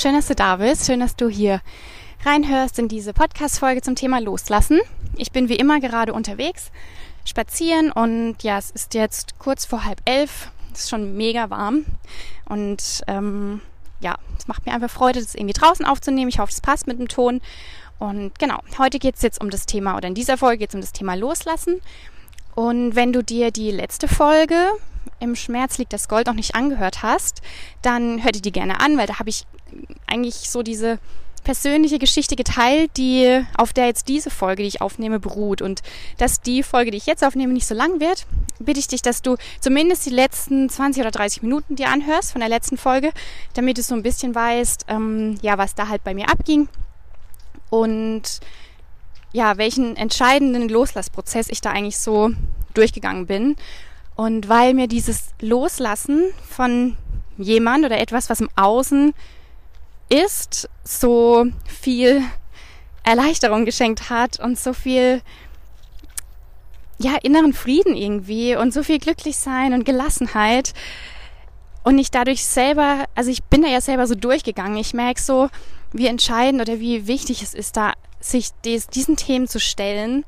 Schön, dass du da bist. Schön, dass du hier reinhörst in diese Podcast-Folge zum Thema Loslassen. Ich bin wie immer gerade unterwegs, spazieren und ja, es ist jetzt kurz vor halb elf. Es ist schon mega warm und ähm, ja, es macht mir einfach Freude, das irgendwie draußen aufzunehmen. Ich hoffe, es passt mit dem Ton. Und genau, heute geht es jetzt um das Thema, oder in dieser Folge geht es um das Thema Loslassen. Und wenn du dir die letzte Folge im Schmerz liegt das Gold noch nicht angehört hast, dann hör dir die gerne an, weil da habe ich eigentlich so diese persönliche Geschichte geteilt, die auf der jetzt diese Folge, die ich aufnehme, beruht. Und dass die Folge, die ich jetzt aufnehme, nicht so lang wird, bitte ich dich, dass du zumindest die letzten 20 oder 30 Minuten dir anhörst von der letzten Folge, damit du so ein bisschen weißt, ähm, ja, was da halt bei mir abging und ja, welchen entscheidenden Loslassprozess ich da eigentlich so durchgegangen bin. Und weil mir dieses Loslassen von jemand oder etwas, was im Außen ist, so viel Erleichterung geschenkt hat und so viel ja, inneren Frieden irgendwie und so viel Glücklichsein und Gelassenheit. Und ich dadurch selber, also ich bin da ja selber so durchgegangen. Ich merke so, wie entscheidend oder wie wichtig es ist, da sich des, diesen Themen zu stellen,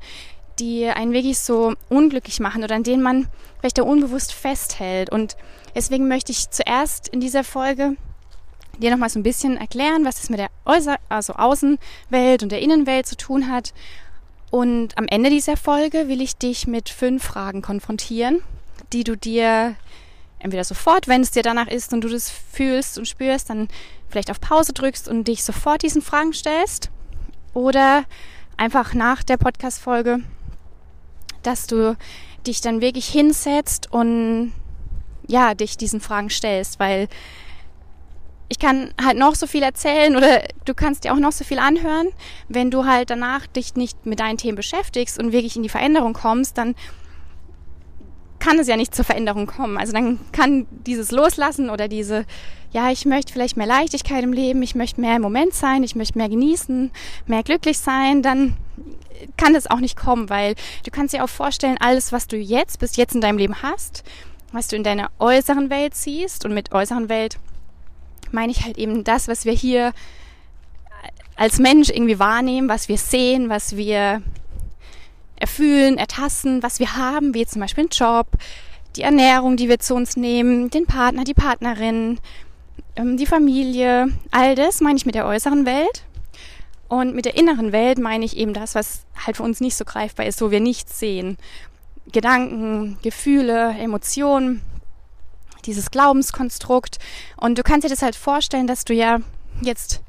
die einen wirklich so unglücklich machen oder an denen man vielleicht da unbewusst festhält. Und deswegen möchte ich zuerst in dieser Folge dir nochmal so ein bisschen erklären, was das mit der Äußer also Außenwelt und der Innenwelt zu tun hat. Und am Ende dieser Folge will ich dich mit fünf Fragen konfrontieren, die du dir entweder sofort, wenn es dir danach ist und du das fühlst und spürst, dann vielleicht auf Pause drückst und dich sofort diesen Fragen stellst. Oder einfach nach der Podcast-Folge dass du dich dann wirklich hinsetzt und ja, dich diesen Fragen stellst, weil ich kann halt noch so viel erzählen oder du kannst dir auch noch so viel anhören. Wenn du halt danach dich nicht mit deinen Themen beschäftigst und wirklich in die Veränderung kommst, dann kann es ja nicht zur Veränderung kommen. Also dann kann dieses Loslassen oder diese, ja, ich möchte vielleicht mehr Leichtigkeit im Leben, ich möchte mehr im Moment sein, ich möchte mehr genießen, mehr glücklich sein, dann kann das auch nicht kommen, weil du kannst dir auch vorstellen, alles, was du jetzt bis jetzt in deinem Leben hast, was du in deiner äußeren Welt siehst und mit äußeren Welt meine ich halt eben das, was wir hier als Mensch irgendwie wahrnehmen, was wir sehen, was wir erfühlen, ertasten, was wir haben, wie zum Beispiel einen Job, die Ernährung, die wir zu uns nehmen, den Partner, die Partnerin, ähm, die Familie, all das meine ich mit der äußeren Welt. Und mit der inneren Welt meine ich eben das, was halt für uns nicht so greifbar ist, wo wir nichts sehen. Gedanken, Gefühle, Emotionen, dieses Glaubenskonstrukt. Und du kannst dir das halt vorstellen, dass du ja jetzt,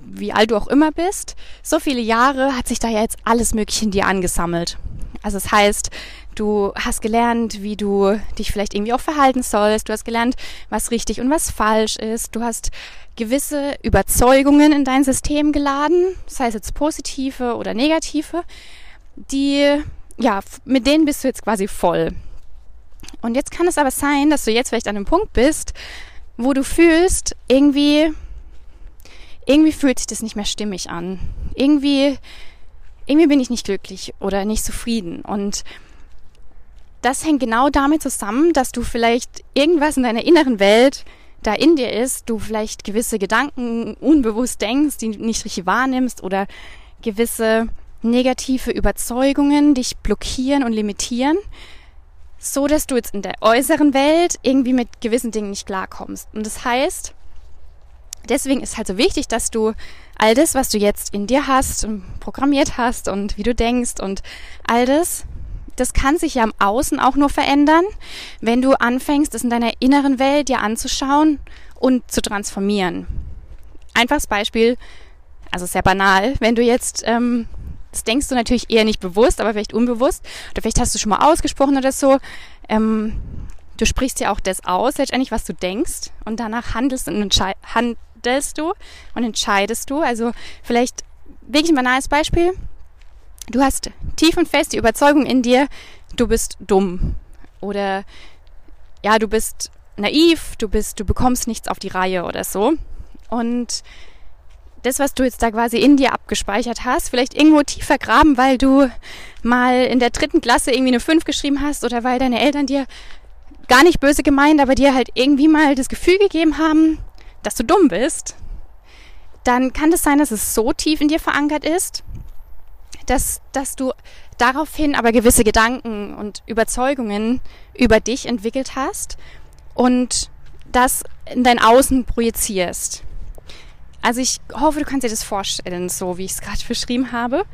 wie alt du auch immer bist, so viele Jahre hat sich da ja jetzt alles Mögliche in dir angesammelt. Also das heißt, du hast gelernt, wie du dich vielleicht irgendwie auch verhalten sollst. Du hast gelernt, was richtig und was falsch ist. Du hast gewisse Überzeugungen in dein System geladen, sei es jetzt positive oder negative, die, ja, mit denen bist du jetzt quasi voll. Und jetzt kann es aber sein, dass du jetzt vielleicht an einem Punkt bist, wo du fühlst, irgendwie, irgendwie fühlt sich das nicht mehr stimmig an. Irgendwie, irgendwie bin ich nicht glücklich oder nicht zufrieden. Und das hängt genau damit zusammen, dass du vielleicht irgendwas in deiner inneren Welt da in dir ist, du vielleicht gewisse Gedanken unbewusst denkst, die nicht richtig wahrnimmst oder gewisse negative Überzeugungen dich blockieren und limitieren, so dass du jetzt in der äußeren Welt irgendwie mit gewissen Dingen nicht klarkommst. Und das heißt, deswegen ist halt so wichtig, dass du all das, was du jetzt in dir hast und programmiert hast und wie du denkst und all das das kann sich ja im Außen auch nur verändern, wenn du anfängst, es in deiner inneren Welt dir anzuschauen und zu transformieren. Einfaches Beispiel, also sehr banal, wenn du jetzt, ähm, das denkst du natürlich eher nicht bewusst, aber vielleicht unbewusst, oder vielleicht hast du schon mal ausgesprochen oder so, ähm, du sprichst ja auch das aus, letztendlich, was du denkst, und danach handelst, und handelst du und entscheidest du. Also vielleicht wirklich ein banales Beispiel, du hast tief und fest die Überzeugung in dir, du bist dumm. Oder ja, du bist naiv, du bist, du bekommst nichts auf die Reihe oder so. Und das, was du jetzt da quasi in dir abgespeichert hast, vielleicht irgendwo tief vergraben, weil du mal in der dritten Klasse irgendwie eine 5 geschrieben hast oder weil deine Eltern dir gar nicht böse gemeint, aber dir halt irgendwie mal das Gefühl gegeben haben, dass du dumm bist. dann kann es das sein, dass es so tief in dir verankert ist, dass, dass du daraufhin aber gewisse Gedanken und Überzeugungen über dich entwickelt hast und das in dein Außen projizierst. Also ich hoffe, du kannst dir das vorstellen, so wie ich es gerade beschrieben habe.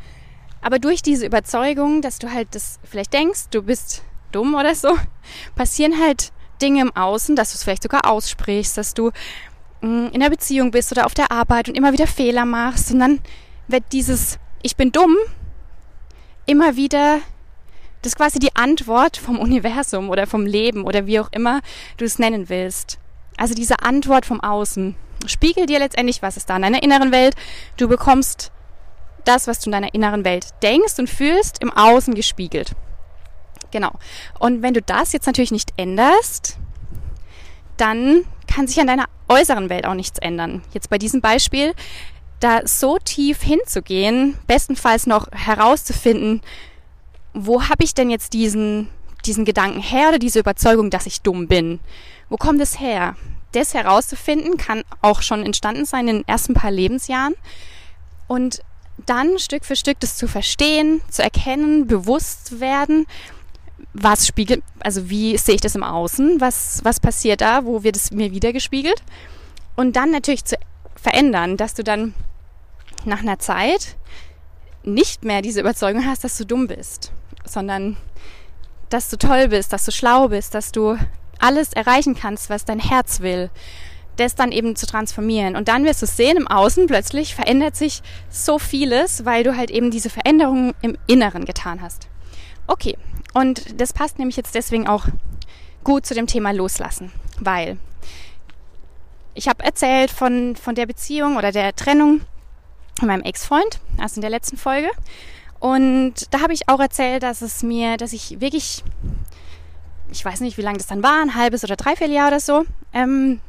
Aber durch diese Überzeugung, dass du halt das vielleicht denkst, du bist dumm oder so, passieren halt Dinge im Außen, dass du es vielleicht sogar aussprichst, dass du mm, in der Beziehung bist oder auf der Arbeit und immer wieder Fehler machst. Und dann wird dieses Ich bin dumm immer wieder, das ist quasi die Antwort vom Universum oder vom Leben oder wie auch immer du es nennen willst. Also diese Antwort vom Außen. Spiegel dir letztendlich, was ist da in deiner inneren Welt. Du bekommst das, was du in deiner inneren Welt denkst und fühlst, im Außen gespiegelt. Genau. Und wenn du das jetzt natürlich nicht änderst, dann kann sich an deiner äußeren Welt auch nichts ändern. Jetzt bei diesem Beispiel, da so tief hinzugehen, bestenfalls noch herauszufinden, wo habe ich denn jetzt diesen, diesen Gedanken her oder diese Überzeugung, dass ich dumm bin? Wo kommt es her? Das herauszufinden kann auch schon entstanden sein in den ersten paar Lebensjahren. Und dann Stück für Stück das zu verstehen, zu erkennen, bewusst werden was spiegelt, also wie sehe ich das im Außen, was, was passiert da, wo wird es mir wieder gespiegelt und dann natürlich zu verändern, dass du dann nach einer Zeit nicht mehr diese Überzeugung hast, dass du dumm bist, sondern dass du toll bist, dass du schlau bist, dass du alles erreichen kannst, was dein Herz will, das dann eben zu transformieren. Und dann wirst du sehen, im Außen plötzlich verändert sich so vieles, weil du halt eben diese Veränderungen im Inneren getan hast. Okay, und das passt nämlich jetzt deswegen auch gut zu dem Thema Loslassen, weil ich habe erzählt von, von der Beziehung oder der Trennung von meinem Ex-Freund, also in der letzten Folge. Und da habe ich auch erzählt, dass es mir, dass ich wirklich, ich weiß nicht, wie lange das dann war, ein halbes oder dreiviertel Jahr oder so, ähm,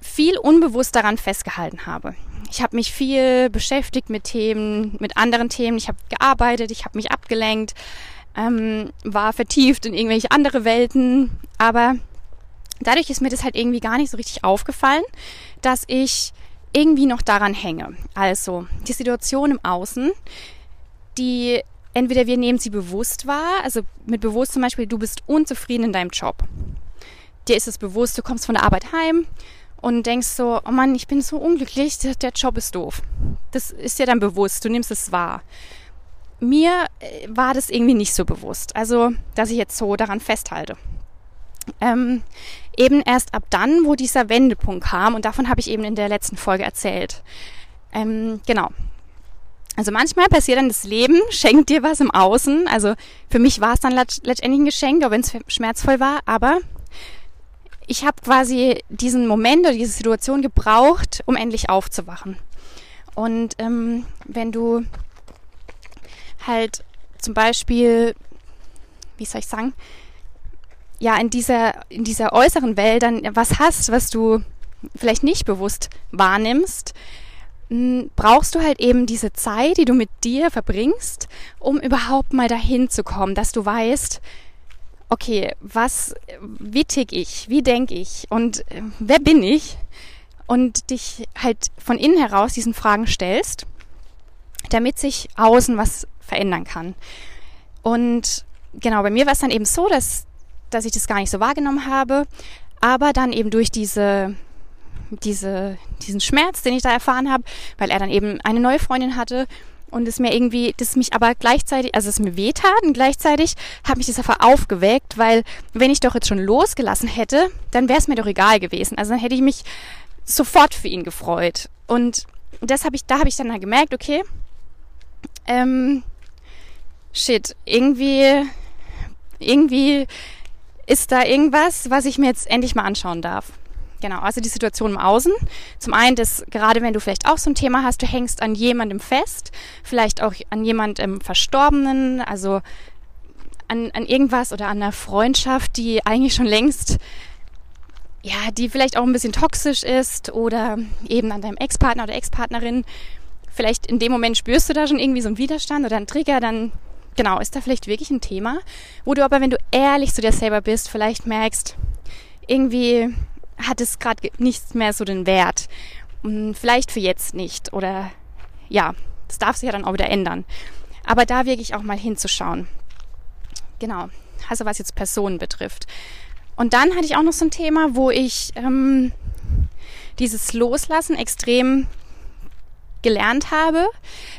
viel unbewusst daran festgehalten habe. Ich habe mich viel beschäftigt mit Themen, mit anderen Themen. Ich habe gearbeitet, ich habe mich abgelenkt, ähm, war vertieft in irgendwelche andere Welten, aber dadurch ist mir das halt irgendwie gar nicht so richtig aufgefallen, dass ich irgendwie noch daran hänge. Also die Situation im Außen, die entweder wir nehmen sie bewusst wahr, also mit bewusst zum Beispiel, du bist unzufrieden in deinem Job. Dir ist es bewusst, du kommst von der Arbeit heim und denkst so, oh Mann, ich bin so unglücklich, der, Job ist doof. Das ist dir dann bewusst, du nimmst es wahr mir äh, war das irgendwie nicht so bewusst. Also, dass ich jetzt so daran festhalte. Ähm, eben erst ab dann, wo dieser Wendepunkt kam, und davon habe ich eben in der letzten Folge erzählt. Ähm, genau. Also manchmal passiert dann das Leben, schenkt dir was im Außen. Also für mich war es dann letztendlich ein Geschenk, auch wenn es schmerzvoll war, aber ich habe quasi diesen Moment oder diese Situation gebraucht, um endlich aufzuwachen. Und ähm, wenn du halt zum Beispiel, wie soll ich sagen, ja, in dieser, in dieser äußeren Welt dann was hast, was du vielleicht nicht bewusst wahrnimmst, brauchst du halt eben diese Zeit, die du mit dir verbringst, um überhaupt mal dahin zu kommen, dass du weißt, okay, was, wie tick ich, wie denke ich und äh, wer bin ich? Und dich halt von innen heraus diesen Fragen stellst, damit sich außen was verändern kann. Und genau, bei mir war es dann eben so, dass, dass ich das gar nicht so wahrgenommen habe, aber dann eben durch diese, diese, diesen Schmerz, den ich da erfahren habe, weil er dann eben eine neue Freundin hatte und es mir irgendwie, das mich aber gleichzeitig, also es mir wehtat und gleichzeitig hat mich das einfach aufgeweckt, weil wenn ich doch jetzt schon losgelassen hätte, dann wäre es mir doch egal gewesen. Also dann hätte ich mich sofort für ihn gefreut. Und das habe ich, da habe ich dann halt gemerkt, okay, ähm, shit, irgendwie, irgendwie ist da irgendwas, was ich mir jetzt endlich mal anschauen darf. Genau, also die Situation im Außen. Zum einen, dass gerade wenn du vielleicht auch so ein Thema hast, du hängst an jemandem fest, vielleicht auch an jemandem Verstorbenen, also an, an irgendwas oder an einer Freundschaft, die eigentlich schon längst, ja, die vielleicht auch ein bisschen toxisch ist oder eben an deinem Ex-Partner oder Ex-Partnerin. Vielleicht in dem Moment spürst du da schon irgendwie so einen Widerstand oder einen Trigger, dann genau, ist da vielleicht wirklich ein Thema, wo du aber, wenn du ehrlich zu dir selber bist, vielleicht merkst, irgendwie hat es gerade nichts mehr so den Wert. Und vielleicht für jetzt nicht. Oder ja, das darf sich ja dann auch wieder ändern. Aber da wirklich auch mal hinzuschauen. Genau. Also was jetzt Personen betrifft. Und dann hatte ich auch noch so ein Thema, wo ich ähm, dieses Loslassen extrem gelernt habe,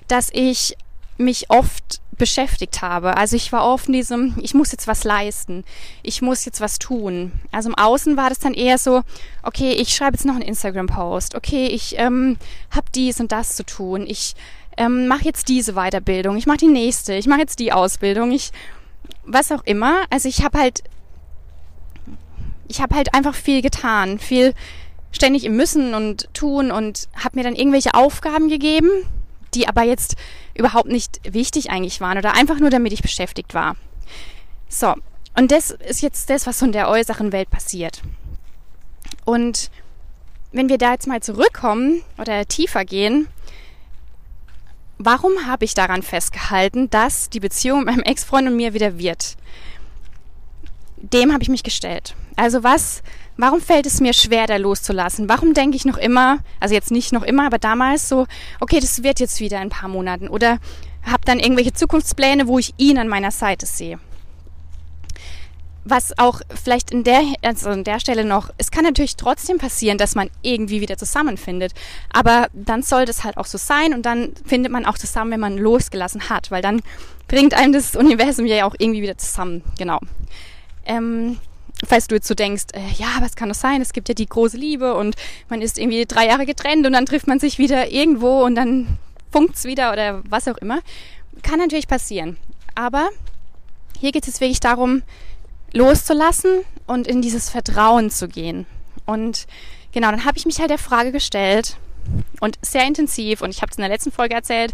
dass ich mich oft beschäftigt habe. Also ich war oft in diesem, ich muss jetzt was leisten, ich muss jetzt was tun. Also im Außen war das dann eher so, okay, ich schreibe jetzt noch einen Instagram-Post, okay, ich ähm, habe dies und das zu tun, ich ähm, mache jetzt diese Weiterbildung, ich mache die nächste, ich mache jetzt die Ausbildung, ich was auch immer. Also ich habe halt, ich habe halt einfach viel getan, viel ständig im Müssen und tun und habe mir dann irgendwelche Aufgaben gegeben, die aber jetzt überhaupt nicht wichtig eigentlich waren oder einfach nur damit ich beschäftigt war. So, und das ist jetzt das, was so in der äußeren Welt passiert. Und wenn wir da jetzt mal zurückkommen oder tiefer gehen, warum habe ich daran festgehalten, dass die Beziehung mit meinem Ex-Freund und mir wieder wird? Dem habe ich mich gestellt. Also was, warum fällt es mir schwer, da loszulassen? Warum denke ich noch immer, also jetzt nicht noch immer, aber damals so, okay, das wird jetzt wieder in ein paar Monaten oder habe dann irgendwelche Zukunftspläne, wo ich ihn an meiner Seite sehe was auch vielleicht in der, also an der Stelle noch, es kann natürlich trotzdem passieren, dass man irgendwie wieder zusammenfindet. Aber dann soll das halt auch so sein und dann findet man auch zusammen, wenn man losgelassen hat, weil dann bringt einem das Universum ja auch irgendwie wieder zusammen. Genau. Ähm, falls du jetzt so denkst, äh, ja, was kann das sein? Es gibt ja die große Liebe und man ist irgendwie drei Jahre getrennt und dann trifft man sich wieder irgendwo und dann funkt's wieder oder was auch immer. Kann natürlich passieren. Aber hier geht es wirklich darum, loszulassen und in dieses Vertrauen zu gehen. Und genau, dann habe ich mich halt der Frage gestellt und sehr intensiv, und ich habe es in der letzten Folge erzählt,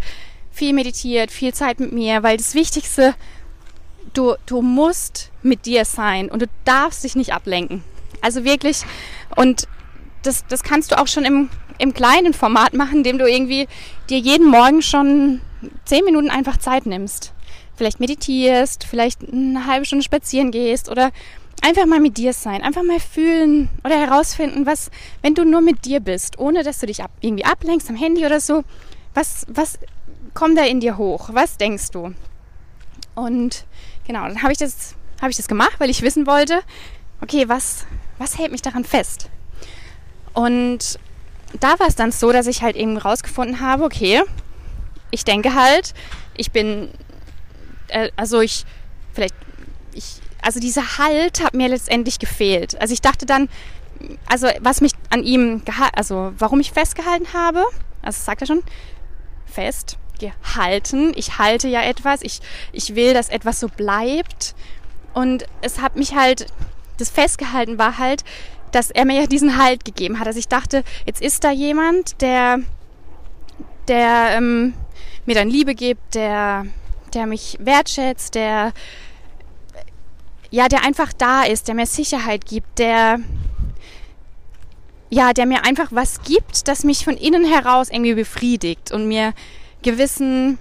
viel meditiert, viel Zeit mit mir, weil das Wichtigste, du, du musst mit dir sein und du darfst dich nicht ablenken. Also wirklich, und das, das kannst du auch schon im, im kleinen Format machen, indem du irgendwie dir jeden Morgen schon zehn Minuten einfach Zeit nimmst vielleicht meditierst, vielleicht eine halbe Stunde spazieren gehst oder einfach mal mit dir sein, einfach mal fühlen oder herausfinden, was, wenn du nur mit dir bist, ohne dass du dich ab, irgendwie ablenkst am Handy oder so, was, was kommt da in dir hoch? Was denkst du? Und genau, dann habe ich das, habe ich das gemacht, weil ich wissen wollte, okay, was, was hält mich daran fest? Und da war es dann so, dass ich halt eben rausgefunden habe, okay, ich denke halt, ich bin äh, also ich, vielleicht, ich, also dieser Halt hat mir letztendlich gefehlt. Also ich dachte dann, also was mich an ihm, also warum ich festgehalten habe, also sagt er schon, fest, gehalten. Ich halte ja etwas, ich, ich will, dass etwas so bleibt. Und es hat mich halt, das festgehalten war halt, dass er mir ja diesen Halt gegeben hat. Also ich dachte, jetzt ist da jemand, der, der ähm, mir dann Liebe gibt, der der mich wertschätzt, der ja, der einfach da ist, der mir Sicherheit gibt, der ja, der mir einfach was gibt, das mich von innen heraus irgendwie befriedigt und mir gewissen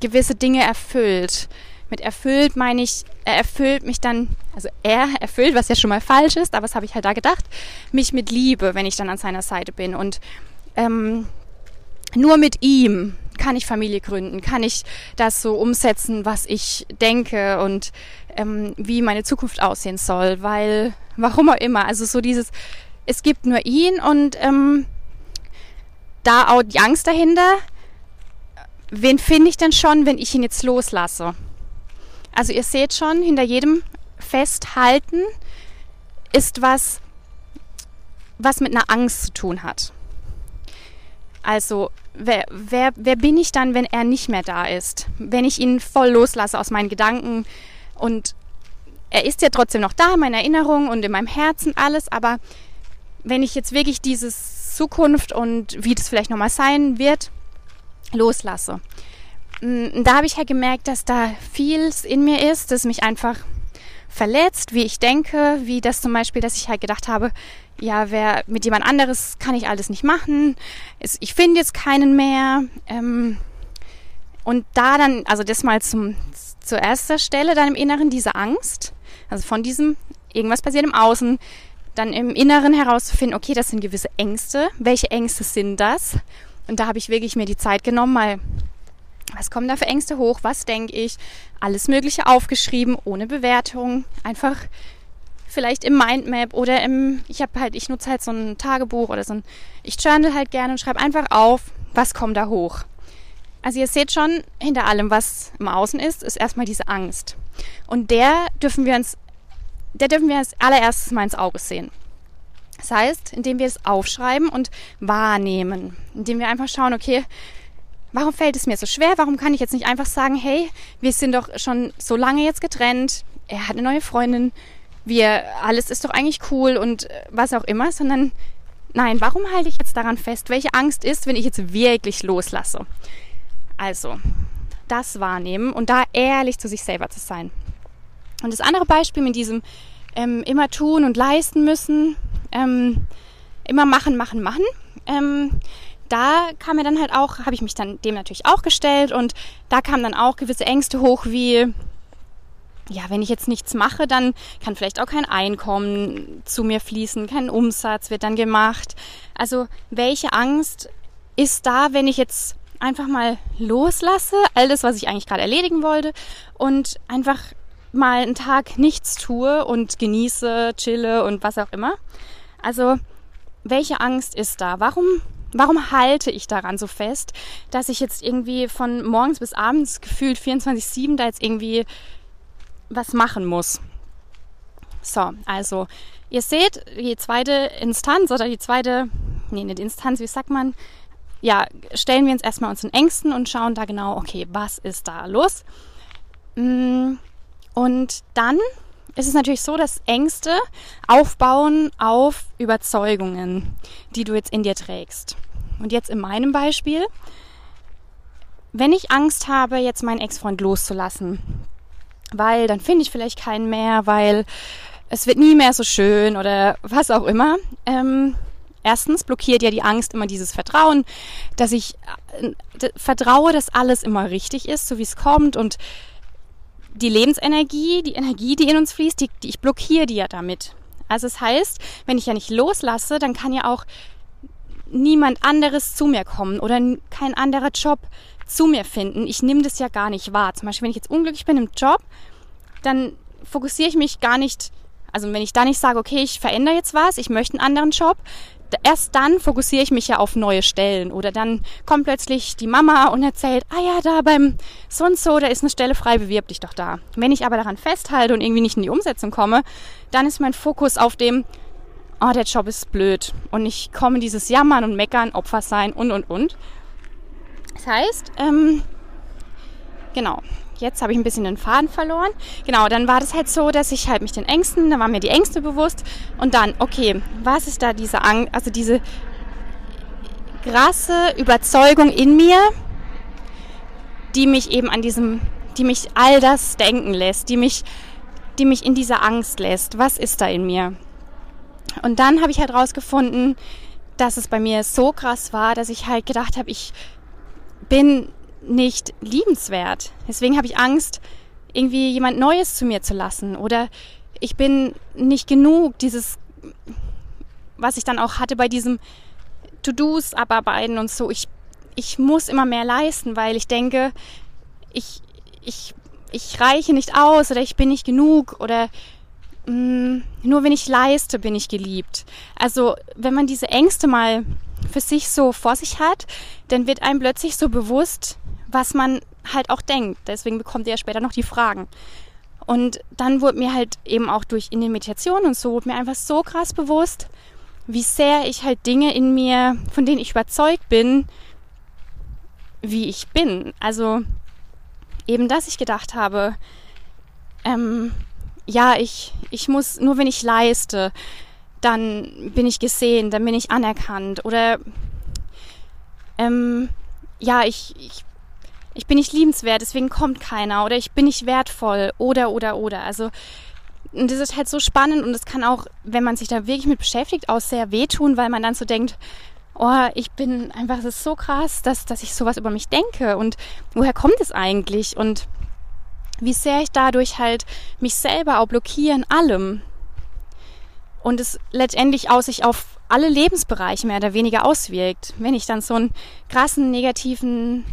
gewisse Dinge erfüllt. Mit erfüllt meine ich, er erfüllt mich dann, also er erfüllt, was ja schon mal falsch ist, aber was habe ich halt da gedacht, mich mit Liebe, wenn ich dann an seiner Seite bin und ähm, nur mit ihm kann ich Familie gründen? Kann ich das so umsetzen, was ich denke und ähm, wie meine Zukunft aussehen soll? Weil, warum auch immer, also so dieses, es gibt nur ihn und ähm, da auch die Angst dahinter, wen finde ich denn schon, wenn ich ihn jetzt loslasse? Also ihr seht schon, hinter jedem Festhalten ist was, was mit einer Angst zu tun hat. Also wer, wer, wer bin ich dann, wenn er nicht mehr da ist? Wenn ich ihn voll loslasse aus meinen Gedanken und er ist ja trotzdem noch da, in meiner Erinnerung und in meinem Herzen alles, aber wenn ich jetzt wirklich dieses Zukunft und wie das vielleicht nochmal sein wird, loslasse. Mm, da habe ich halt gemerkt, dass da vieles in mir ist, das mich einfach verletzt, wie ich denke, wie das zum Beispiel, dass ich halt gedacht habe, ja, wer mit jemand anderes kann ich alles nicht machen. Ich finde jetzt keinen mehr. Ähm, und da dann, also das mal zum, zur ersten Stelle dann im Inneren, diese Angst, also von diesem, irgendwas passiert im Außen, dann im Inneren herauszufinden, okay, das sind gewisse Ängste. Welche Ängste sind das? Und da habe ich wirklich mir die Zeit genommen, mal, was kommen da für Ängste hoch? Was denke ich? Alles Mögliche aufgeschrieben, ohne Bewertung. Einfach vielleicht im Mindmap oder im, ich habe halt, ich nutze halt so ein Tagebuch oder so ein, ich journal halt gerne und schreibe einfach auf, was kommt da hoch. Also ihr seht schon, hinter allem, was im Außen ist, ist erstmal diese Angst. Und der dürfen wir uns, der dürfen wir als allererstes mal ins Auge sehen. Das heißt, indem wir es aufschreiben und wahrnehmen, indem wir einfach schauen, okay, warum fällt es mir so schwer? Warum kann ich jetzt nicht einfach sagen, hey, wir sind doch schon so lange jetzt getrennt, er hat eine neue Freundin, wir, alles ist doch eigentlich cool und äh, was auch immer, sondern nein, warum halte ich jetzt daran fest? Welche Angst ist, wenn ich jetzt wirklich loslasse? Also, das wahrnehmen und da ehrlich zu sich selber zu sein. Und das andere Beispiel mit diesem ähm, immer tun und leisten müssen, ähm, immer machen, machen, machen, ähm, da kam mir dann halt auch, habe ich mich dann dem natürlich auch gestellt und da kamen dann auch gewisse Ängste hoch wie, ja, wenn ich jetzt nichts mache, dann kann vielleicht auch kein Einkommen zu mir fließen, kein Umsatz wird dann gemacht. Also welche Angst ist da, wenn ich jetzt einfach mal loslasse, all das, was ich eigentlich gerade erledigen wollte und einfach mal einen Tag nichts tue und genieße, chille und was auch immer. Also welche Angst ist da? Warum Warum halte ich daran so fest, dass ich jetzt irgendwie von morgens bis abends gefühlt 24-7 da jetzt irgendwie was machen muss. So, also ihr seht, die zweite Instanz oder die zweite, nee, nicht Instanz, wie sagt man? Ja, stellen wir uns erstmal unseren Ängsten und schauen da genau, okay, was ist da los? Mm, und dann ist es natürlich so, dass Ängste aufbauen auf Überzeugungen, die du jetzt in dir trägst. Und jetzt in meinem Beispiel, wenn ich Angst habe, jetzt meinen Ex-Freund loszulassen, weil dann finde ich vielleicht keinen mehr, weil es wird nie mehr so schön oder was auch immer. Ähm, erstens blockiert ja die Angst immer dieses Vertrauen, dass ich äh, vertraue, dass alles immer richtig ist, so wie es kommt und die Lebensenergie, die Energie, die in uns fließt, die, die ich blockiere die ja damit. Also es das heißt, wenn ich ja nicht loslasse, dann kann ja auch niemand anderes zu mir kommen oder kein anderer Job zu mir finden. Ich nehme das ja gar nicht wahr. Zum Beispiel, wenn ich jetzt unglücklich bin im Job, dann fokussiere ich mich gar nicht, also wenn ich da nicht sage, okay, ich verändere jetzt was, ich möchte einen anderen Job, erst dann fokussiere ich mich ja auf neue Stellen. Oder dann kommt plötzlich die Mama und erzählt, ah ja, da beim so und so, da ist eine Stelle frei, bewirb dich doch da. Wenn ich aber daran festhalte und irgendwie nicht in die Umsetzung komme, dann ist mein Fokus auf dem, oh, der Job ist blöd. Und ich komme in dieses Jammern und Meckern, Opfer sein und, und, und. Das heißt, ähm, genau, jetzt habe ich ein bisschen den Faden verloren. Genau, dann war das halt so, dass ich halt mich den Ängsten, da waren mir die Ängste bewusst und dann, okay, was ist da diese Angst, also diese krasse Überzeugung in mir, die mich eben an diesem, die mich all das denken lässt, die mich, die mich in dieser Angst lässt. Was ist da in mir? Und dann habe ich halt rausgefunden, dass es bei mir so krass war, dass ich halt gedacht habe, ich bin nicht liebenswert. Deswegen habe ich Angst, irgendwie jemand Neues zu mir zu lassen. Oder ich bin nicht genug, dieses, was ich dann auch hatte bei diesem To-Dos abarbeiten und so. Ich, ich muss immer mehr leisten, weil ich denke, ich, ich, ich reiche nicht aus oder ich bin nicht genug oder mh, mm, nur wenn ich leiste, bin ich geliebt. Also wenn man diese Ängste mal für sich so vor sich hat, dann wird einem plötzlich so bewusst, was man halt auch denkt. Deswegen bekommt ihr ja später noch die Fragen. Und dann wurde mir halt eben auch durch in den Meditationen und so, wurde mir einfach so krass bewusst, wie sehr ich halt Dinge in mir, von denen ich überzeugt bin, wie ich bin. Also eben, dass ich gedacht habe, ähm, ja, ich, ich muss, nur wenn ich leiste, dann bin ich gesehen, dann bin ich anerkannt. Oder ähm, ja, ich, ich, ich bin nicht liebenswert, deswegen kommt keiner. Oder ich bin nicht wertvoll. Oder, oder, oder. Also, und das ist halt so spannend und es kann auch, wenn man sich da wirklich mit beschäftigt, auch sehr wehtun, weil man dann so denkt, oh, ich bin einfach, es ist so krass, dass, dass ich sowas über mich denke und woher kommt es eigentlich und wie sehr ich dadurch halt mich selber auch blockiere in allem. und es letztendlich auch sich auf alle Lebensbereiche mehr oder weniger auswirkt. Wenn ich dann so einen krassen negativen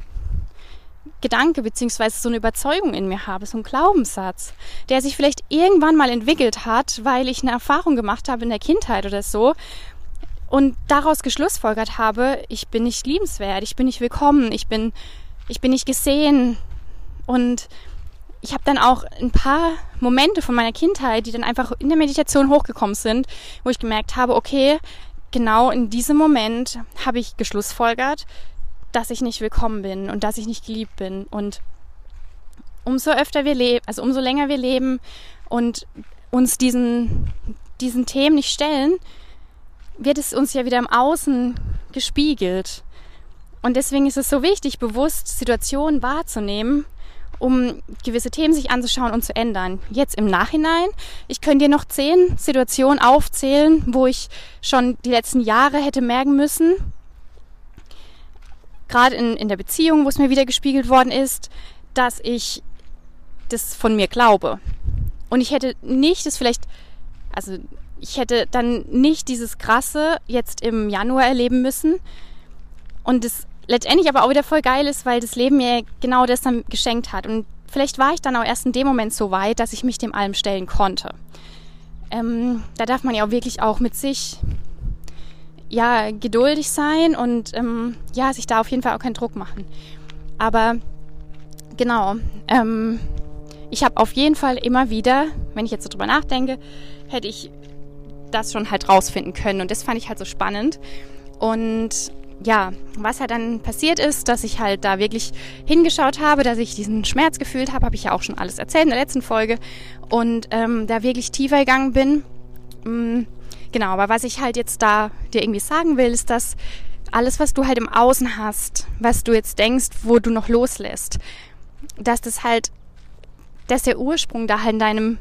Gedanke beziehungsweise so eine Überzeugung in mir habe, so ein Glaubenssatz, der sich vielleicht irgendwann mal entwickelt hat, weil ich eine Erfahrung gemacht habe in der Kindheit oder so und daraus geschlussfolgert habe, ich bin nicht liebenswert, ich bin nicht willkommen, ich bin, ich bin nicht gesehen. Und ich habe dann auch ein paar Momente von meiner Kindheit, die dann einfach in der Meditation hochgekommen sind, wo ich gemerkt habe, okay, genau in diesem Moment habe ich geschlussfolgert, dass ich nicht willkommen bin und dass ich nicht geliebt bin. Und umso öfter wir leben, also umso länger wir leben und uns diesen, diesen Themen nicht stellen, wird es uns ja wieder im Außen gespiegelt. Und deswegen ist es so wichtig, bewusst Situationen wahrzunehmen um gewisse Themen sich anzuschauen und zu ändern. Jetzt im Nachhinein, ich könnte dir noch zehn Situationen aufzählen, wo ich schon die letzten Jahre hätte merken müssen, gerade in, in der Beziehung, wo es mir wieder gespiegelt worden ist, dass ich das von mir glaube. Und ich hätte nicht das vielleicht, also ich hätte dann nicht dieses Krasse jetzt im Januar erleben müssen. Und das letztendlich aber auch wieder voll geil ist, weil das Leben mir genau das dann geschenkt hat. Und vielleicht war ich dann auch erst in dem Moment so weit, dass ich mich dem allem stellen konnte. Ähm, da darf man ja auch wirklich auch mit sich ja geduldig sein und ähm, ja sich da auf jeden Fall auch keinen Druck machen. Aber genau, ähm, ich habe auf jeden Fall immer wieder, wenn ich jetzt so drüber nachdenke, hätte ich das schon halt rausfinden können und das fand ich halt so spannend und ja, was halt dann passiert ist, dass ich halt da wirklich hingeschaut habe, dass ich diesen Schmerz gefühlt habe, habe ich ja auch schon alles erzählt in der letzten Folge und ähm, da wirklich tiefer gegangen bin. Mhm, genau, aber was ich halt jetzt da dir irgendwie sagen will, ist, dass alles, was du halt im Außen hast, was du jetzt denkst, wo du noch loslässt, dass das halt, dass der Ursprung da halt in deinem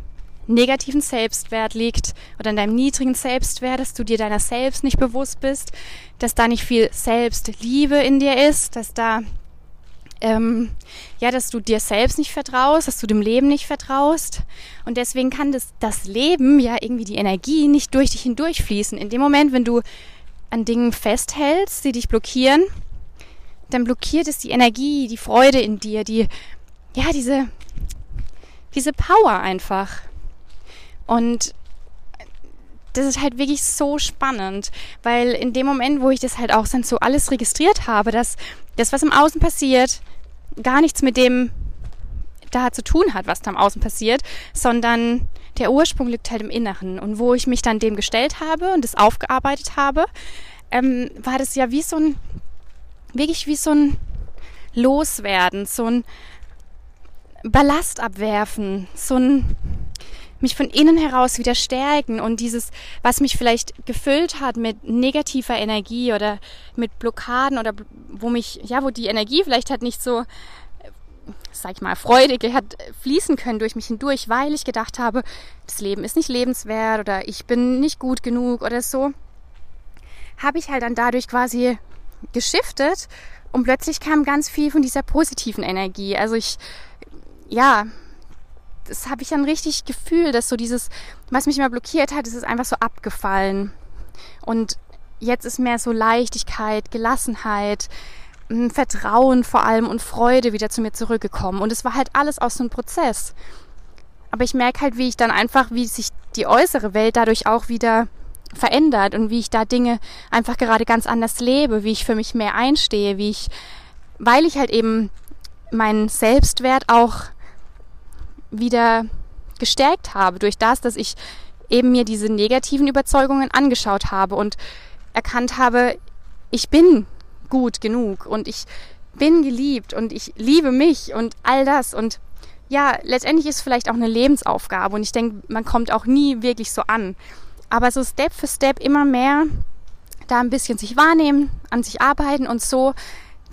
negativen Selbstwert liegt oder in deinem niedrigen Selbstwert, dass du dir deiner selbst nicht bewusst bist, dass da nicht viel Selbstliebe in dir ist, dass da ähm, ja, dass du dir selbst nicht vertraust, dass du dem Leben nicht vertraust. Und deswegen kann das, das Leben ja irgendwie die Energie nicht durch dich hindurchfließen. In dem Moment, wenn du an Dingen festhältst, die dich blockieren, dann blockiert es die Energie, die Freude in dir, die, ja, diese, diese Power einfach. Und das ist halt wirklich so spannend, weil in dem Moment, wo ich das halt auch so alles registriert habe, dass das, was im Außen passiert, gar nichts mit dem da zu tun hat, was da im Außen passiert, sondern der Ursprung liegt halt im Inneren. Und wo ich mich dann dem gestellt habe und das aufgearbeitet habe, ähm, war das ja wie so ein, wirklich wie so ein Loswerden, so ein Ballast abwerfen, so ein mich von innen heraus wieder stärken und dieses, was mich vielleicht gefüllt hat mit negativer Energie oder mit Blockaden oder wo mich, ja, wo die Energie vielleicht halt nicht so, sag ich mal, freudig hat fließen können durch mich hindurch, weil ich gedacht habe, das Leben ist nicht lebenswert oder ich bin nicht gut genug oder so, habe ich halt dann dadurch quasi geschiftet und plötzlich kam ganz viel von dieser positiven Energie. Also ich, ja, das habe ich dann richtig Gefühl, dass so dieses, was mich immer blockiert hat, ist einfach so abgefallen. Und jetzt ist mehr so Leichtigkeit, Gelassenheit, Vertrauen vor allem und Freude wieder zu mir zurückgekommen. Und es war halt alles aus so einem Prozess. Aber ich merke halt, wie ich dann einfach, wie sich die äußere Welt dadurch auch wieder verändert und wie ich da Dinge einfach gerade ganz anders lebe, wie ich für mich mehr einstehe, wie ich, weil ich halt eben meinen Selbstwert auch wieder gestärkt habe durch das, dass ich eben mir diese negativen Überzeugungen angeschaut habe und erkannt habe, ich bin gut genug und ich bin geliebt und ich liebe mich und all das und ja, letztendlich ist vielleicht auch eine Lebensaufgabe und ich denke, man kommt auch nie wirklich so an. Aber so Step für Step immer mehr da ein bisschen sich wahrnehmen, an sich arbeiten und so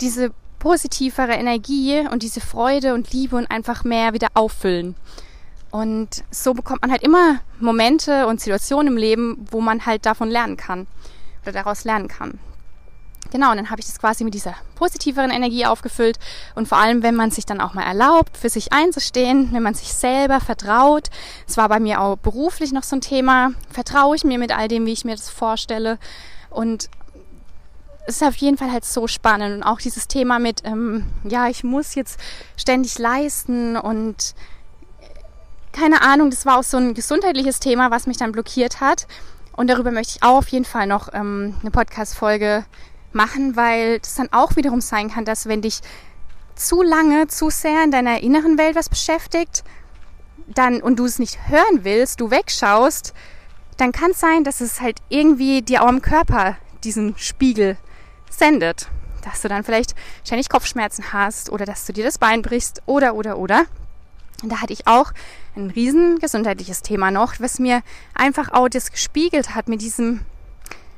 diese positivere Energie und diese Freude und Liebe und einfach mehr wieder auffüllen. Und so bekommt man halt immer Momente und Situationen im Leben, wo man halt davon lernen kann oder daraus lernen kann. Genau, und dann habe ich das quasi mit dieser positiveren Energie aufgefüllt. Und vor allem, wenn man sich dann auch mal erlaubt, für sich einzustehen, wenn man sich selber vertraut. Es war bei mir auch beruflich noch so ein Thema. Vertraue ich mir mit all dem, wie ich mir das vorstelle? Und es ist auf jeden Fall halt so spannend. Und auch dieses Thema mit, ähm, ja, ich muss jetzt ständig leisten und keine Ahnung, das war auch so ein gesundheitliches Thema, was mich dann blockiert hat. Und darüber möchte ich auch auf jeden Fall noch ähm, eine Podcast-Folge machen, weil das dann auch wiederum sein kann, dass wenn dich zu lange, zu sehr in deiner inneren Welt was beschäftigt, dann und du es nicht hören willst, du wegschaust, dann kann es sein, dass es halt irgendwie dir auch im Körper diesen Spiegel sendet. Dass du dann vielleicht ständig Kopfschmerzen hast oder dass du dir das Bein brichst oder oder oder. Und da hatte ich auch ein riesen gesundheitliches Thema noch, was mir einfach auch das gespiegelt hat mit diesem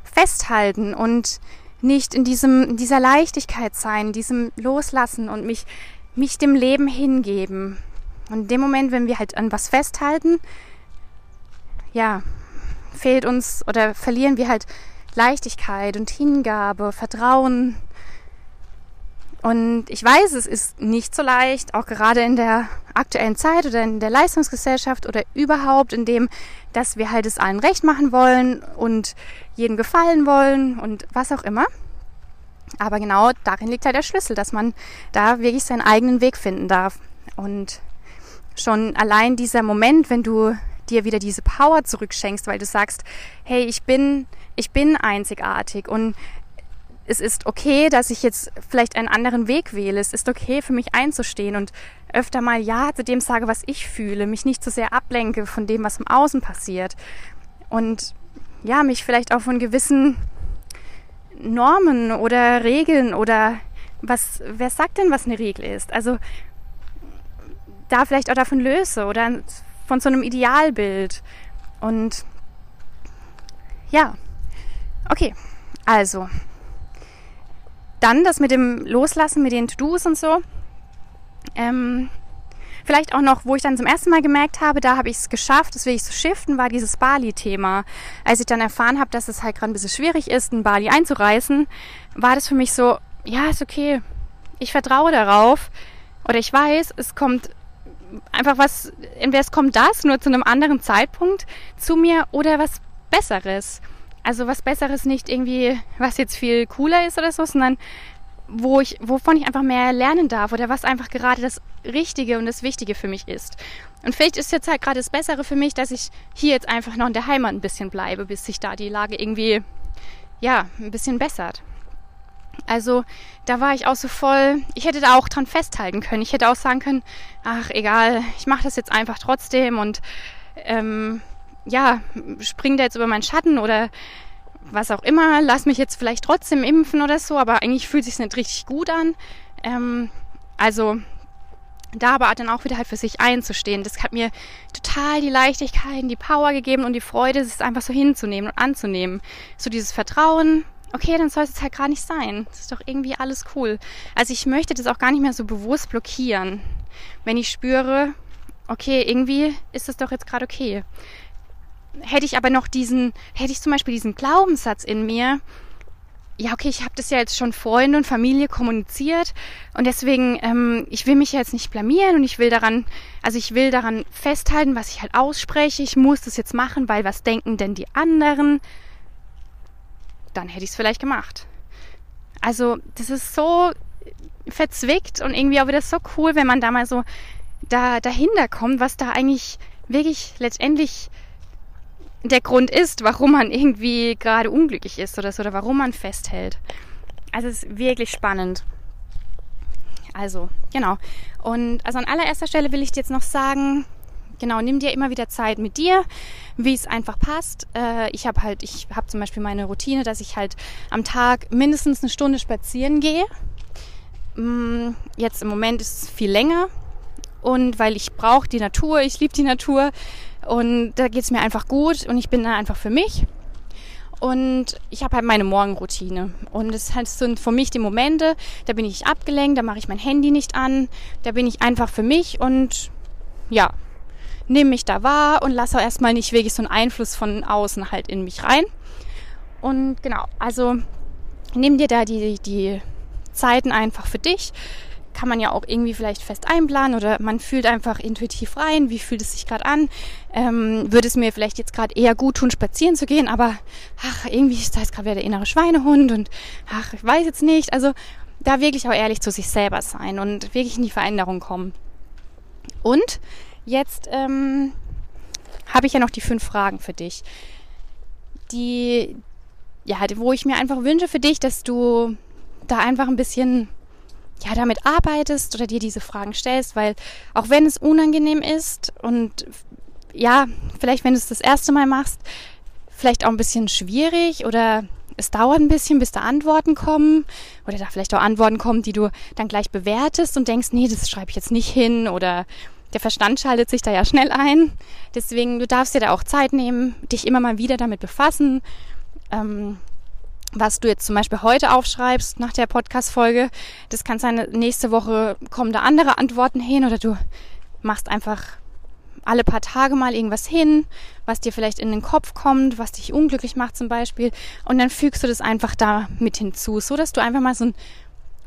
Festhalten und nicht in diesem, in dieser Leichtigkeit sein, diesem Loslassen und mich, mich dem Leben hingeben. Und in dem Moment, wenn wir halt an was festhalten, ja, fehlt uns oder verlieren wir halt Leichtigkeit und Hingabe, Vertrauen. Und ich weiß, es ist nicht so leicht, auch gerade in der aktuellen Zeit oder in der Leistungsgesellschaft oder überhaupt in dem, dass wir halt es allen recht machen wollen und jedem gefallen wollen und was auch immer. Aber genau darin liegt halt der Schlüssel, dass man da wirklich seinen eigenen Weg finden darf. Und schon allein dieser Moment, wenn du dir wieder diese Power zurückschenkst, weil du sagst, hey, ich bin, ich bin einzigartig und es ist okay, dass ich jetzt vielleicht einen anderen Weg wähle. Es ist okay für mich einzustehen und öfter mal Ja zu dem sage, was ich fühle, mich nicht zu so sehr ablenke von dem, was im Außen passiert. Und ja, mich vielleicht auch von gewissen Normen oder Regeln oder was, wer sagt denn, was eine Regel ist? Also da vielleicht auch davon löse oder von so einem Idealbild. Und ja, okay, also dann das mit dem Loslassen, mit den To-Dos und so. Ähm, vielleicht auch noch, wo ich dann zum ersten Mal gemerkt habe, da habe ich es geschafft, das will ich so shiften, war dieses Bali-Thema. Als ich dann erfahren habe, dass es halt gerade ein bisschen schwierig ist, ein Bali einzureißen, war das für mich so, ja, ist okay. Ich vertraue darauf. Oder ich weiß, es kommt einfach was, entweder es kommt das nur zu einem anderen Zeitpunkt zu mir oder was Besseres. Also was Besseres nicht irgendwie, was jetzt viel cooler ist oder so, sondern wo ich, wovon ich einfach mehr lernen darf oder was einfach gerade das Richtige und das Wichtige für mich ist. Und vielleicht ist jetzt halt gerade das Bessere für mich, dass ich hier jetzt einfach noch in der Heimat ein bisschen bleibe, bis sich da die Lage irgendwie, ja, ein bisschen bessert. Also da war ich auch so voll, ich hätte da auch dran festhalten können. Ich hätte auch sagen können, ach egal, ich mache das jetzt einfach trotzdem und ähm, ja, spring da jetzt über meinen Schatten oder was auch immer, lass mich jetzt vielleicht trotzdem impfen oder so, aber eigentlich fühlt sich nicht richtig gut an. Ähm, also da aber dann auch wieder halt für sich einzustehen, das hat mir total die Leichtigkeit, die Power gegeben und die Freude, es einfach so hinzunehmen und anzunehmen. So dieses Vertrauen, okay, dann soll es halt gar nicht sein. Das ist doch irgendwie alles cool. Also ich möchte das auch gar nicht mehr so bewusst blockieren, wenn ich spüre, okay, irgendwie ist das doch jetzt gerade okay hätte ich aber noch diesen, hätte ich zum Beispiel diesen Glaubenssatz in mir, ja, okay, ich habe das ja jetzt schon Freunde und Familie kommuniziert und deswegen, ähm, ich will mich ja jetzt nicht blamieren und ich will daran, also ich will daran festhalten, was ich halt ausspreche. Ich muss das jetzt machen, weil was denken denn die anderen? Dann hätte ich es vielleicht gemacht. Also, das ist so verzwickt und irgendwie auch wieder so cool, wenn man da mal so da dahinter kommt, was da eigentlich wirklich letztendlich der Grund ist, warum man irgendwie gerade unglücklich ist oder so, oder warum man festhält. Also es ist wirklich spannend. Also, genau. Und also an allererster Stelle will ich dir jetzt noch sagen, genau, nimm dir immer wieder Zeit mit dir, wie es einfach passt. Äh, ich habe halt, ich habe zum Beispiel meine Routine, dass ich halt am Tag mindestens eine Stunde spazieren gehe. Mm, jetzt im Moment ist es viel länger und weil ich brauche die Natur, ich liebe die Natur, und da geht es mir einfach gut und ich bin da einfach für mich. Und ich habe halt meine Morgenroutine. Und es sind für mich die Momente, da bin ich abgelenkt, da mache ich mein Handy nicht an, da bin ich einfach für mich und ja, nehme mich da wahr und lasse erstmal nicht wirklich so einen Einfluss von außen halt in mich rein. Und genau, also nimm dir da die, die Zeiten einfach für dich. Kann man ja auch irgendwie vielleicht fest einplanen oder man fühlt einfach intuitiv rein, wie fühlt es sich gerade an. Ähm, würde es mir vielleicht jetzt gerade eher gut tun, spazieren zu gehen, aber ach, irgendwie ist da jetzt gerade wieder der innere Schweinehund und ach, ich weiß jetzt nicht. Also da wirklich auch ehrlich zu sich selber sein und wirklich in die Veränderung kommen. Und jetzt ähm, habe ich ja noch die fünf Fragen für dich, die, ja, wo ich mir einfach wünsche für dich, dass du da einfach ein bisschen ja, damit arbeitest oder dir diese Fragen stellst, weil auch wenn es unangenehm ist und ja, vielleicht wenn du es das erste Mal machst, vielleicht auch ein bisschen schwierig oder es dauert ein bisschen, bis da Antworten kommen oder da vielleicht auch Antworten kommen, die du dann gleich bewertest und denkst, nee, das schreibe ich jetzt nicht hin oder der Verstand schaltet sich da ja schnell ein. Deswegen, du darfst dir da auch Zeit nehmen, dich immer mal wieder damit befassen. Ähm, was du jetzt zum Beispiel heute aufschreibst nach der Podcast-Folge, das kann sein, nächste Woche kommen da andere Antworten hin oder du machst einfach alle paar Tage mal irgendwas hin, was dir vielleicht in den Kopf kommt, was dich unglücklich macht zum Beispiel. Und dann fügst du das einfach da mit hinzu, so dass du einfach mal so ein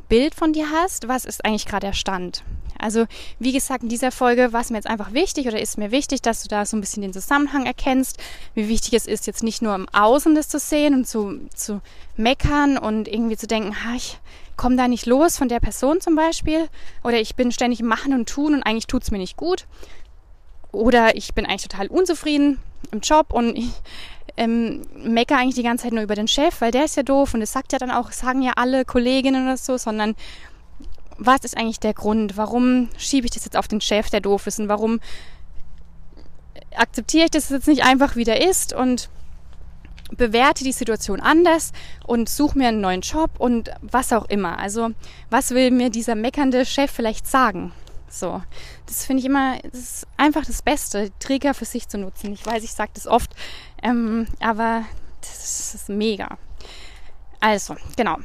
Bild von dir hast, was ist eigentlich gerade der Stand. Also wie gesagt, in dieser Folge war es mir jetzt einfach wichtig oder ist mir wichtig, dass du da so ein bisschen den Zusammenhang erkennst, wie wichtig es ist, jetzt nicht nur im Außen das zu sehen und zu, zu meckern und irgendwie zu denken, ha, ich komme da nicht los von der Person zum Beispiel oder ich bin ständig im Machen und Tun und eigentlich tut es mir nicht gut, oder ich bin eigentlich total unzufrieden im Job und ich ähm, meckere eigentlich die ganze Zeit nur über den Chef, weil der ist ja doof und das sagt ja dann auch, sagen ja alle Kolleginnen oder so, sondern was ist eigentlich der Grund? Warum schiebe ich das jetzt auf den Chef, der doof ist und warum akzeptiere ich das jetzt nicht einfach, wie der ist und bewerte die Situation anders und suche mir einen neuen Job und was auch immer. Also was will mir dieser meckernde Chef vielleicht sagen? So, das finde ich immer, das ist einfach das Beste, Trigger für sich zu nutzen. Ich weiß, ich sage das oft, ähm, aber das ist mega. Also, genau.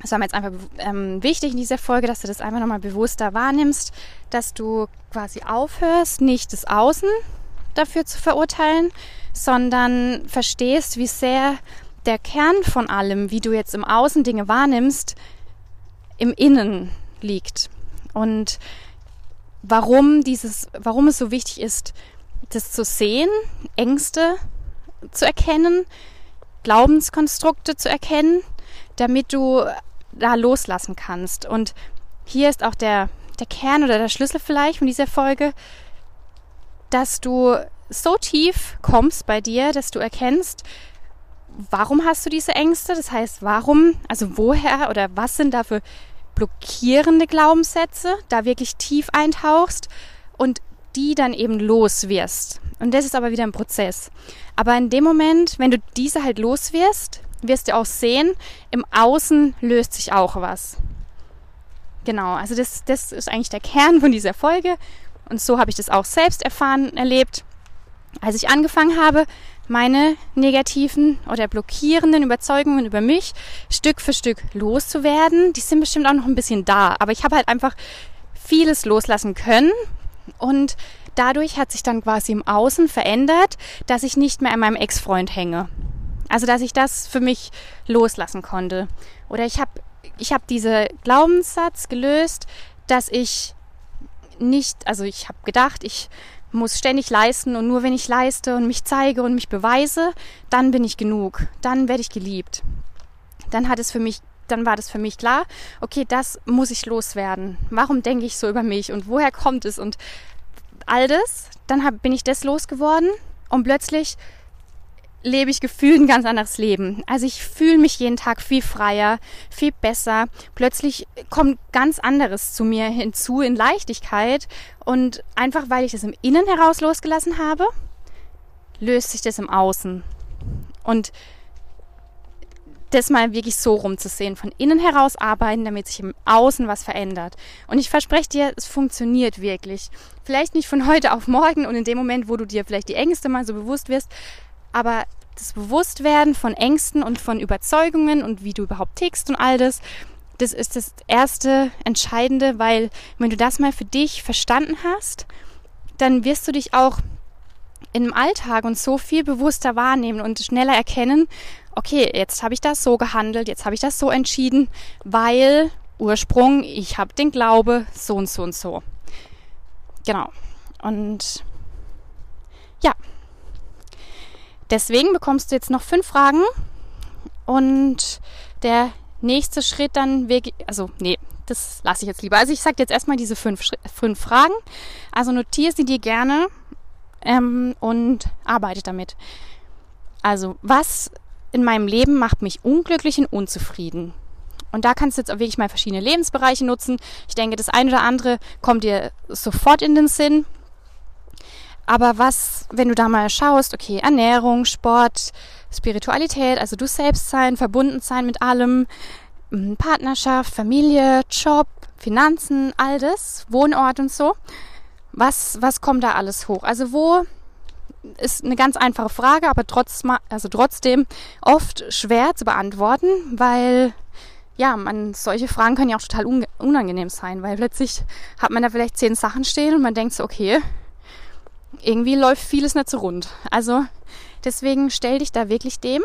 Das war mir jetzt einfach ähm, wichtig in dieser Folge, dass du das einfach nochmal bewusster wahrnimmst, dass du quasi aufhörst, nicht das Außen dafür zu verurteilen, sondern verstehst, wie sehr der Kern von allem, wie du jetzt im Außen Dinge wahrnimmst, im Innen liegt. Und warum dieses, warum es so wichtig ist, das zu sehen, Ängste zu erkennen, Glaubenskonstrukte zu erkennen, damit du da loslassen kannst. Und hier ist auch der, der Kern oder der Schlüssel vielleicht von dieser Folge, dass du so tief kommst bei dir, dass du erkennst, warum hast du diese Ängste? Das heißt, warum, also woher oder was sind da für blockierende Glaubenssätze, da wirklich tief eintauchst und die dann eben los wirst. Und das ist aber wieder ein Prozess. Aber in dem Moment, wenn du diese halt los wirst, wirst du auch sehen, im Außen löst sich auch was. Genau, also das, das ist eigentlich der Kern von dieser Folge. Und so habe ich das auch selbst erfahren, erlebt. Als ich angefangen habe, meine negativen oder blockierenden Überzeugungen über mich Stück für Stück loszuwerden. Die sind bestimmt auch noch ein bisschen da, aber ich habe halt einfach vieles loslassen können und dadurch hat sich dann quasi im Außen verändert, dass ich nicht mehr an meinem Ex-Freund hänge. Also dass ich das für mich loslassen konnte. Oder ich habe ich hab diese Glaubenssatz gelöst, dass ich nicht, also ich habe gedacht, ich muss ständig leisten und nur wenn ich leiste und mich zeige und mich beweise, dann bin ich genug, dann werde ich geliebt. Dann hat es für mich dann war das für mich klar, okay, das muss ich loswerden. Warum denke ich so über mich und woher kommt es und all das, dann hab, bin ich das losgeworden und plötzlich lebe ich gefühlt ein ganz anderes Leben. Also ich fühle mich jeden Tag viel freier, viel besser. Plötzlich kommt ganz anderes zu mir hinzu in Leichtigkeit. Und einfach weil ich das im Innen heraus losgelassen habe, löst sich das im Außen. Und das mal wirklich so rumzusehen, von innen heraus arbeiten, damit sich im Außen was verändert. Und ich verspreche dir, es funktioniert wirklich. Vielleicht nicht von heute auf morgen und in dem Moment, wo du dir vielleicht die Ängste mal so bewusst wirst, aber das Bewusstwerden von Ängsten und von Überzeugungen und wie du überhaupt tickst und all das, das ist das erste Entscheidende, weil wenn du das mal für dich verstanden hast, dann wirst du dich auch im Alltag und so viel bewusster wahrnehmen und schneller erkennen, okay, jetzt habe ich das so gehandelt, jetzt habe ich das so entschieden, weil Ursprung, ich habe den Glaube, so und so und so. Genau. Und ja, deswegen bekommst du jetzt noch fünf Fragen und der nächste Schritt dann also nee, das lasse ich jetzt lieber. Also ich sage jetzt erstmal diese fünf, fünf Fragen. Also notiere sie dir gerne ähm, und arbeite damit. Also was in meinem Leben macht mich unglücklich und unzufrieden? Und da kannst du jetzt auch wirklich mal verschiedene Lebensbereiche nutzen. Ich denke, das eine oder andere kommt dir sofort in den Sinn. Aber was, wenn du da mal schaust, okay, Ernährung, Sport, Spiritualität, also du selbst sein, verbunden sein mit allem, Partnerschaft, Familie, Job, Finanzen, all das, Wohnort und so. Was, was kommt da alles hoch? Also wo ist eine ganz einfache Frage, aber trotz, also trotzdem oft schwer zu beantworten, weil ja, man, solche Fragen können ja auch total unangenehm sein, weil plötzlich hat man da vielleicht zehn Sachen stehen und man denkt so, okay, irgendwie läuft vieles nicht so rund. Also deswegen stell dich da wirklich dem,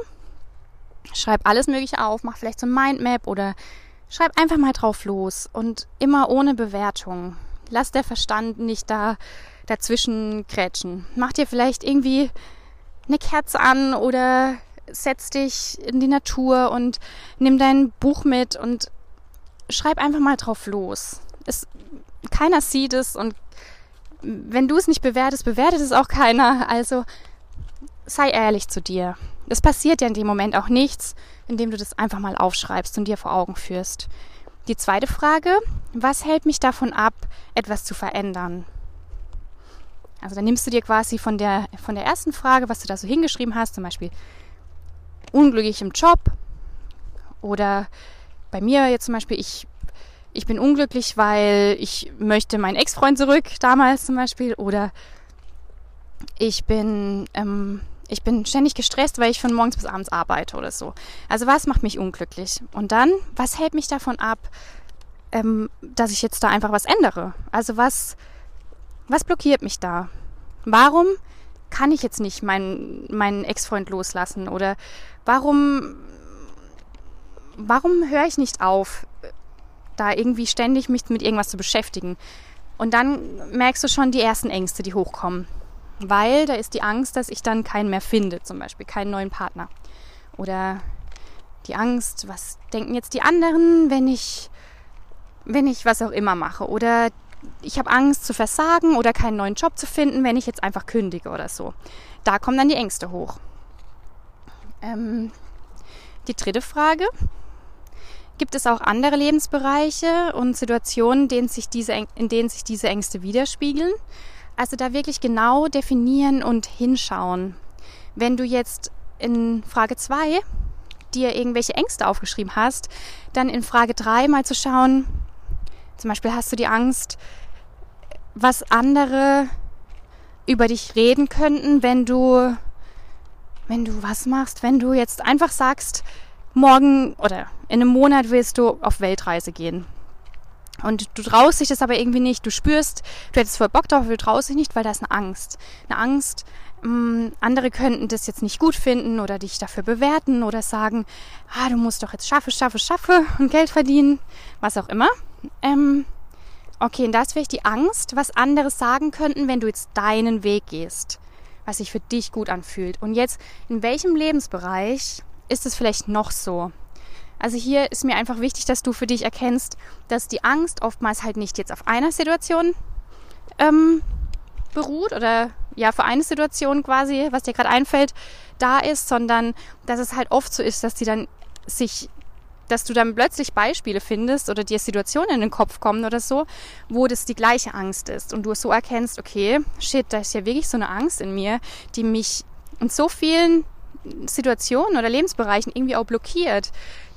schreib alles Mögliche auf, mach vielleicht so ein Mindmap oder schreib einfach mal drauf los und immer ohne Bewertung. Lass der Verstand nicht da dazwischen krätschen. Mach dir vielleicht irgendwie eine Kerze an oder setz dich in die Natur und nimm dein Buch mit und schreib einfach mal drauf los. Es, keiner sieht es und wenn du es nicht bewertest, bewertet es auch keiner. Also sei ehrlich zu dir. Es passiert ja in dem Moment auch nichts, indem du das einfach mal aufschreibst und dir vor Augen führst. Die zweite Frage, was hält mich davon ab, etwas zu verändern? Also dann nimmst du dir quasi von der, von der ersten Frage, was du da so hingeschrieben hast, zum Beispiel unglücklich im Job oder bei mir jetzt zum Beispiel, ich ich bin unglücklich, weil ich möchte meinen Ex-Freund zurück, damals zum Beispiel, oder ich bin, ähm, ich bin ständig gestresst, weil ich von morgens bis abends arbeite oder so. Also was macht mich unglücklich? Und dann, was hält mich davon ab, ähm, dass ich jetzt da einfach was ändere? Also was, was blockiert mich da? Warum kann ich jetzt nicht meinen, meinen Ex-Freund loslassen? Oder warum, warum höre ich nicht auf, da irgendwie ständig mich mit irgendwas zu beschäftigen. Und dann merkst du schon die ersten Ängste, die hochkommen. Weil da ist die Angst, dass ich dann keinen mehr finde, zum Beispiel keinen neuen Partner. Oder die Angst, was denken jetzt die anderen, wenn ich, wenn ich was auch immer mache. Oder ich habe Angst zu versagen oder keinen neuen Job zu finden, wenn ich jetzt einfach kündige oder so. Da kommen dann die Ängste hoch. Ähm, die dritte Frage, gibt es auch andere Lebensbereiche und Situationen, in denen sich diese, in denen sich diese Ängste widerspiegeln. Also da wirklich genau definieren und hinschauen. Wenn du jetzt in Frage 2 dir irgendwelche Ängste aufgeschrieben hast, dann in Frage 3 mal zu schauen, zum Beispiel hast du die Angst, was andere über dich reden könnten, wenn du, wenn du was machst, wenn du jetzt einfach sagst, morgen oder in einem Monat willst du auf Weltreise gehen. Und du traust dich das aber irgendwie nicht. Du spürst, du hättest voll Bock drauf, aber du traust dich nicht, weil da ist eine Angst. Eine Angst, mh, mm, andere könnten das jetzt nicht gut finden oder dich dafür bewerten oder sagen, ah, du musst doch jetzt schaffe, schaffe, schaffe und Geld verdienen, was auch immer. Ähm, okay, und da ist vielleicht die Angst, was andere sagen könnten, wenn du jetzt deinen Weg gehst, was sich für dich gut anfühlt. Und jetzt, in welchem Lebensbereich ist es vielleicht noch so? Also hier ist mir einfach wichtig, dass du für dich erkennst, dass die Angst oftmals halt nicht jetzt auf einer Situation ähm, beruht oder ja für eine Situation quasi, was dir gerade einfällt, da ist, sondern dass es halt oft so ist, dass die dann sich dass du dann plötzlich Beispiele findest oder dir Situationen in den Kopf kommen oder so, wo das die gleiche Angst ist. Und du so erkennst, okay, shit, da ist ja wirklich so eine Angst in mir, die mich in so vielen Situationen oder Lebensbereichen irgendwie auch blockiert,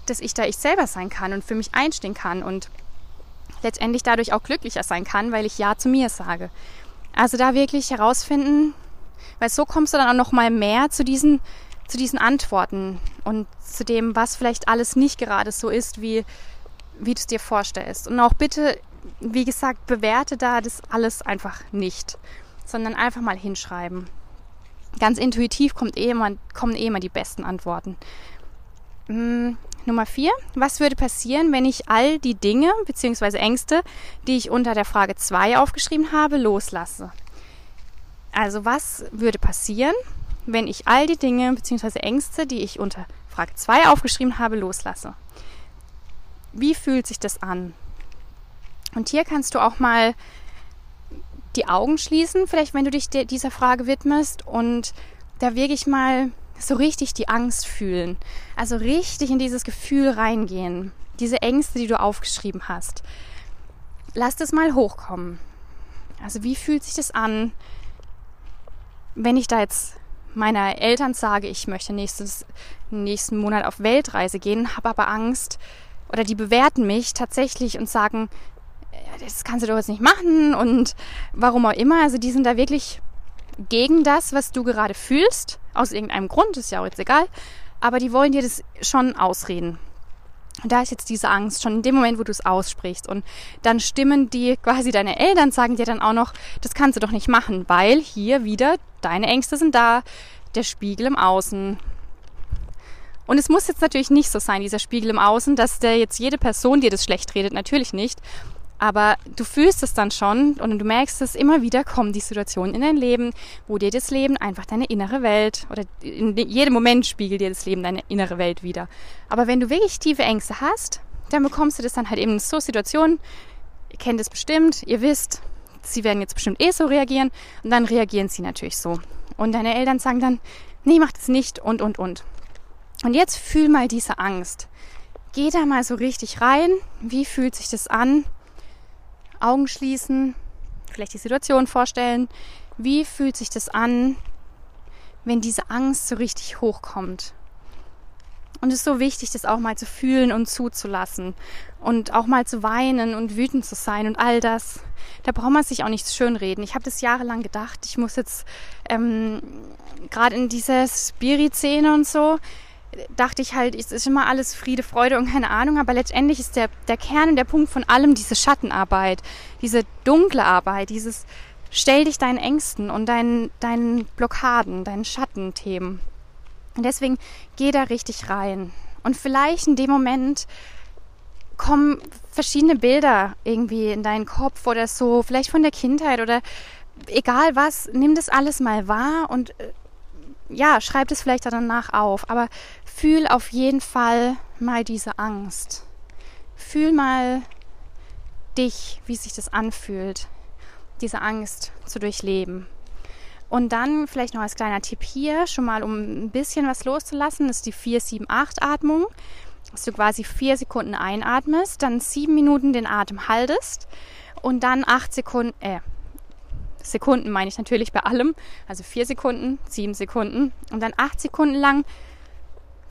dass ich da ich selber sein kann und für mich einstehen kann und letztendlich dadurch auch glücklicher sein kann, weil ich Ja zu mir sage. Also da wirklich herausfinden, weil so kommst du dann auch noch mal mehr zu diesen zu diesen Antworten und zu dem, was vielleicht alles nicht gerade so ist, wie wie du es dir vorstellst. Und auch bitte, wie gesagt, bewerte da das alles einfach nicht, sondern einfach mal hinschreiben. Ganz intuitiv kommt eh immer, kommen eh immer die besten Antworten. Nummer vier. Was würde passieren, wenn ich all die Dinge bzw. Ängste, die ich unter der Frage 2 aufgeschrieben habe, loslasse? Also was würde passieren, wenn ich all die Dinge bzw. Ängste, die ich unter Frage 2 aufgeschrieben habe, loslasse? Wie fühlt sich das an? Und hier kannst du auch mal die Augen schließen, vielleicht wenn du dich dieser Frage widmest und da wirklich mal so richtig die Angst fühlen. Also richtig in dieses Gefühl reingehen. Diese Ängste, die du aufgeschrieben hast. Lass das mal hochkommen. Also wie fühlt sich das an, wenn ich da jetzt meiner Eltern sage, ich möchte nächstes, nächsten Monat auf Weltreise gehen, habe aber Angst oder die bewerten mich tatsächlich und sagen, das kannst du doch jetzt nicht machen und warum auch immer. Also die sind da wirklich gegen das, was du gerade fühlst, aus irgendeinem Grund, ist ja auch jetzt egal, aber die wollen dir das schon ausreden. Und da ist jetzt diese Angst schon in dem Moment, wo du es aussprichst. Und dann stimmen die quasi deine Eltern, sagen dir dann auch noch, das kannst du doch nicht machen, weil hier wieder deine Ängste sind da, der Spiegel im Außen. Und es muss jetzt natürlich nicht so sein, dieser Spiegel im Außen, dass der jetzt jede Person dir das schlecht redet, natürlich nicht. Aber du fühlst es dann schon und du merkst es, immer wieder kommen die Situationen in dein Leben, wo dir das Leben einfach deine innere Welt oder in jedem Moment spiegelt dir das Leben deine innere Welt wieder. Aber wenn du wirklich tiefe Ängste hast, dann bekommst du das dann halt eben in so Situationen, ihr kennt es bestimmt, ihr wisst, sie werden jetzt bestimmt eh so reagieren und dann reagieren sie natürlich so. Und deine Eltern sagen dann, nee, mach das nicht und, und, und. Und jetzt fühl mal diese Angst. Geh da mal so richtig rein. Wie fühlt sich das an? Augen schließen, vielleicht die Situation vorstellen. Wie fühlt sich das an, wenn diese Angst so richtig hochkommt? Und es ist so wichtig, das auch mal zu fühlen und zuzulassen und auch mal zu weinen und wütend zu sein und all das. Da braucht man sich auch nichts schönreden. Ich habe das jahrelang gedacht, ich muss jetzt ähm, gerade in dieser Spirit-Szene und so, dachte ich halt, es ist immer alles Friede, Freude und keine Ahnung, aber letztendlich ist der, der Kern und der Punkt von allem diese Schattenarbeit, diese dunkle Arbeit, dieses stell dich deinen Ängsten und deinen, deinen Blockaden, deinen Schattenthemen. Und deswegen geh da richtig rein. Und vielleicht in dem Moment kommen verschiedene Bilder irgendwie in deinen Kopf oder so, vielleicht von der Kindheit oder egal was, nimm das alles mal wahr und äh, ja, schreib es vielleicht danach auf, aber fühl auf jeden Fall mal diese Angst. Fühl mal dich, wie sich das anfühlt, diese Angst zu durchleben. Und dann vielleicht noch als kleiner Tipp hier, schon mal um ein bisschen was loszulassen, ist die 4-7-8-Atmung. Dass du quasi vier Sekunden einatmest, dann sieben Minuten den Atem haltest und dann acht Sekunden, äh, Sekunden meine ich natürlich bei allem, also vier Sekunden, sieben Sekunden und dann acht Sekunden lang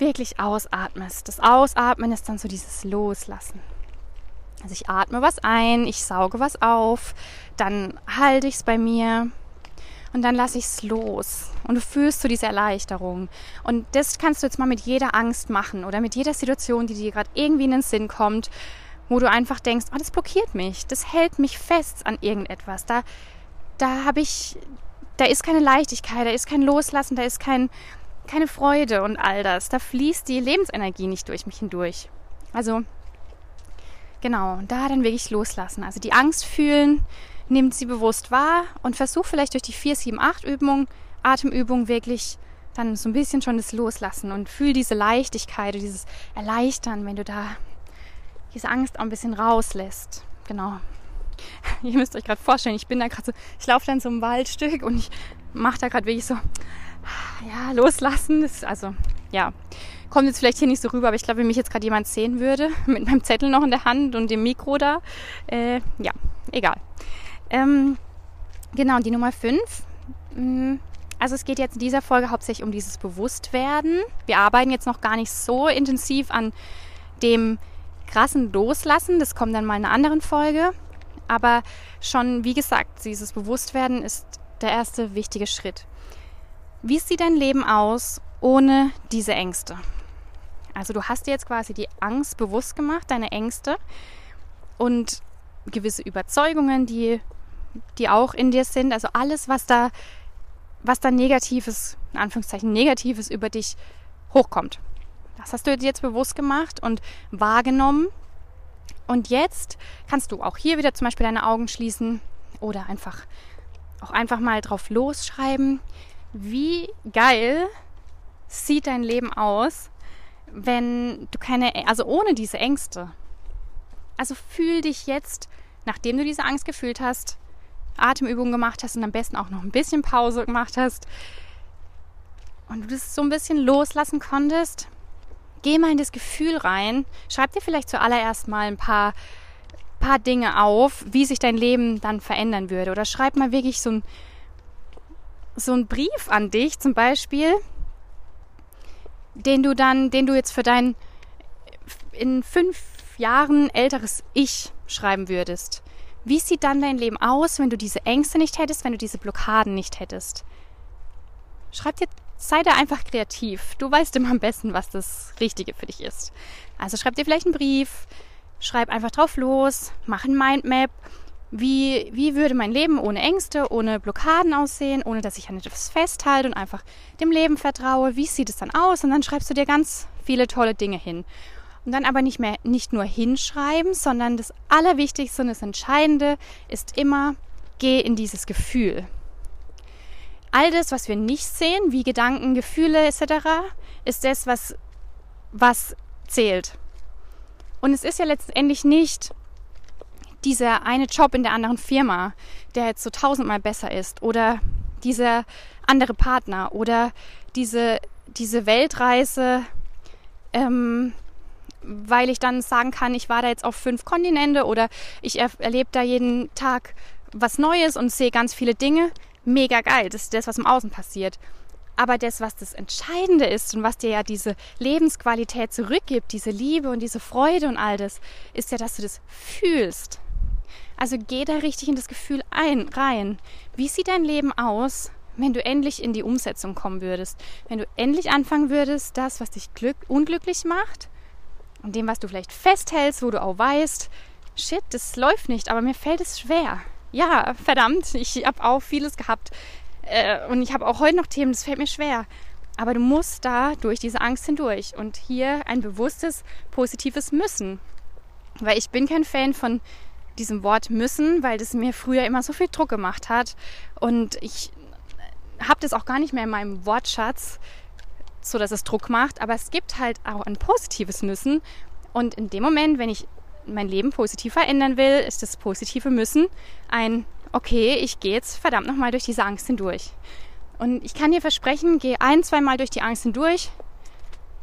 wirklich ausatmest. Das Ausatmen ist dann so dieses Loslassen. Also ich atme was ein, ich sauge was auf, dann halte ich es bei mir und dann lasse ich es los. Und du fühlst so diese Erleichterung. Und das kannst du jetzt mal mit jeder Angst machen oder mit jeder Situation, die dir gerade irgendwie in den Sinn kommt, wo du einfach denkst, oh, das blockiert mich, das hält mich fest an irgendetwas. Da da habe ich, da ist keine Leichtigkeit, da ist kein Loslassen, da ist kein, keine Freude und all das. Da fließt die Lebensenergie nicht durch mich hindurch. Also, genau, da dann wirklich loslassen. Also die Angst fühlen, nimmt sie bewusst wahr und versuch vielleicht durch die 4, 7, 8 Übung, Atemübung wirklich dann so ein bisschen schon das Loslassen und fühl diese Leichtigkeit und dieses Erleichtern, wenn du da diese Angst auch ein bisschen rauslässt. Genau. ihr müsst euch gerade vorstellen, ich bin da gerade so, ich laufe dann so ein Waldstück und ich mache da gerade wirklich so, ja, loslassen. Das, also, ja, kommt jetzt vielleicht hier nicht so rüber, aber ich glaube, wenn mich jetzt gerade jemand sehen würde, mit meinem Zettel noch in der Hand und dem Mikro da, äh, ja, egal. Ähm, genau, die Nummer 5. Mm, also es geht jetzt in dieser Folge hauptsächlich um dieses Bewusstwerden. Wir arbeiten jetzt noch gar nicht so intensiv an dem krassen Loslassen. Das kommt dann mal in einer anderen Folge. Aber schon, wie gesagt, dieses Bewusstwerden ist der erste wichtige Schritt. Wie sieht dein Leben aus ohne diese Ängste? Also du hast dir jetzt quasi die Angst bewusst gemacht, deine Ängste und gewisse Überzeugungen, die, die auch in dir sind. Also alles, was da was dann Negatives, in Anführungszeichen Negatives über dich hochkommt. Das hast du dir jetzt bewusst gemacht und wahrgenommen. Und jetzt kannst du auch hier wieder zum Beispiel deine Augen schließen oder einfach auch einfach mal drauf losschreiben. Wie geil sieht dein Leben aus, wenn du keine, also ohne diese Ängste. Also fühl dich jetzt, nachdem du diese Angst gefühlt hast, Atemübungen gemacht hast und am besten auch noch ein bisschen Pause gemacht hast und du das so ein bisschen loslassen konntest, geh mal in das Gefühl rein. Schreib dir vielleicht zuallererst mal ein paar, paar Dinge auf, wie sich dein Leben dann verändern würde. Oder schreib mal wirklich so ein, so ein Brief an dich zum Beispiel, den du dann, den du jetzt für dein in fünf Jahren älteres Ich schreiben würdest. Wie sieht dann dein Leben aus, wenn du diese Ängste nicht hättest, wenn du diese Blockaden nicht hättest? Schreib dir, sei da einfach kreativ. Du weißt immer am besten, was das Richtige für dich ist. Also schreib dir vielleicht einen Brief, schreib einfach drauf los, mach ein Mindmap. Wie, wie würde mein Leben ohne Ängste, ohne Blockaden aussehen, ohne dass ich an etwas festhalte und einfach dem Leben vertraue? Wie sieht es dann aus? Und dann schreibst du dir ganz viele tolle Dinge hin. Und dann aber nicht mehr, nicht nur hinschreiben, sondern das Allerwichtigste und das Entscheidende ist immer, geh in dieses Gefühl. All das, was wir nicht sehen, wie Gedanken, Gefühle etc., ist das, was, was zählt. Und es ist ja letztendlich nicht dieser eine Job in der anderen Firma, der jetzt so tausendmal besser ist, oder dieser andere Partner, oder diese, diese Weltreise, ähm, weil ich dann sagen kann, ich war da jetzt auf fünf Kontinente oder ich er erlebe da jeden Tag was Neues und sehe ganz viele Dinge. Mega geil, das ist das, was im Außen passiert. Aber das, was das Entscheidende ist und was dir ja diese Lebensqualität zurückgibt, diese Liebe und diese Freude und all das, ist ja, dass du das fühlst. Also geh da richtig in das Gefühl ein, rein. Wie sieht dein Leben aus, wenn du endlich in die Umsetzung kommen würdest? Wenn du endlich anfangen würdest, das, was dich glück unglücklich macht, und dem, was du vielleicht festhältst, wo du auch weißt, shit, das läuft nicht, aber mir fällt es schwer. Ja, verdammt, ich habe auch vieles gehabt äh, und ich habe auch heute noch Themen, das fällt mir schwer. Aber du musst da durch diese Angst hindurch und hier ein bewusstes, positives Müssen. Weil ich bin kein Fan von diesem Wort müssen, weil das mir früher immer so viel Druck gemacht hat und ich habe das auch gar nicht mehr in meinem Wortschatz, so dass es Druck macht, aber es gibt halt auch ein positives Müssen. Und in dem Moment, wenn ich mein Leben positiv verändern will, ist das positive Müssen ein, okay, ich gehe jetzt verdammt nochmal durch diese Angst hindurch. Und ich kann dir versprechen, geh ein, zwei Mal durch die Angst hindurch.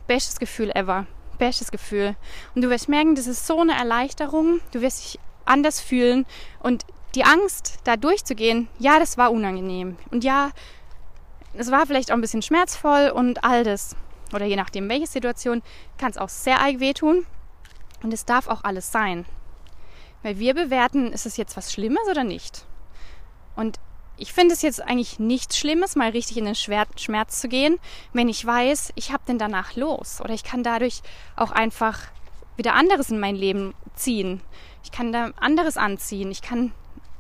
Bestes Gefühl ever. Bestes Gefühl. Und du wirst merken, das ist so eine Erleichterung. Du wirst dich anders fühlen. Und die Angst, da durchzugehen, ja, das war unangenehm. Und ja, es war vielleicht auch ein bisschen schmerzvoll und all das, oder je nachdem welche Situation, kann es auch sehr arg wehtun. Und es darf auch alles sein. Weil wir bewerten, ist es jetzt was Schlimmes oder nicht. Und ich finde es jetzt eigentlich nichts Schlimmes, mal richtig in den Schmerz zu gehen, wenn ich weiß, ich habe den danach los. Oder ich kann dadurch auch einfach wieder anderes in mein Leben ziehen. Ich kann da anderes anziehen. Ich kann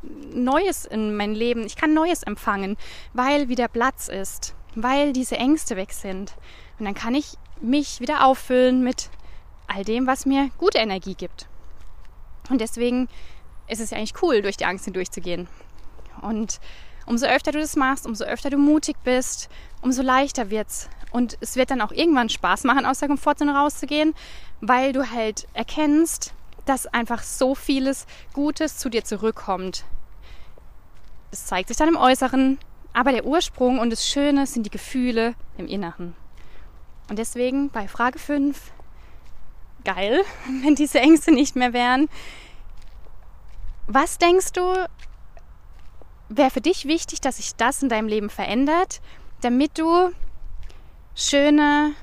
Neues in mein Leben, ich kann Neues empfangen, weil wieder Platz ist, weil diese Ängste weg sind. Und dann kann ich mich wieder auffüllen mit all dem, was mir gute Energie gibt. Und deswegen ist es ja eigentlich cool, durch die Angst hindurchzugehen. Und umso öfter du das machst, umso öfter du mutig bist, umso leichter wird's. Und es wird dann auch irgendwann Spaß machen, aus der Komfortzone rauszugehen, weil du halt erkennst, dass einfach so vieles Gutes zu dir zurückkommt. Es zeigt sich dann im Äußeren, aber der Ursprung und das Schöne sind die Gefühle im Inneren. Und deswegen bei Frage 5, geil, wenn diese Ängste nicht mehr wären. Was denkst du, wäre für dich wichtig, dass sich das in deinem Leben verändert, damit du schöne,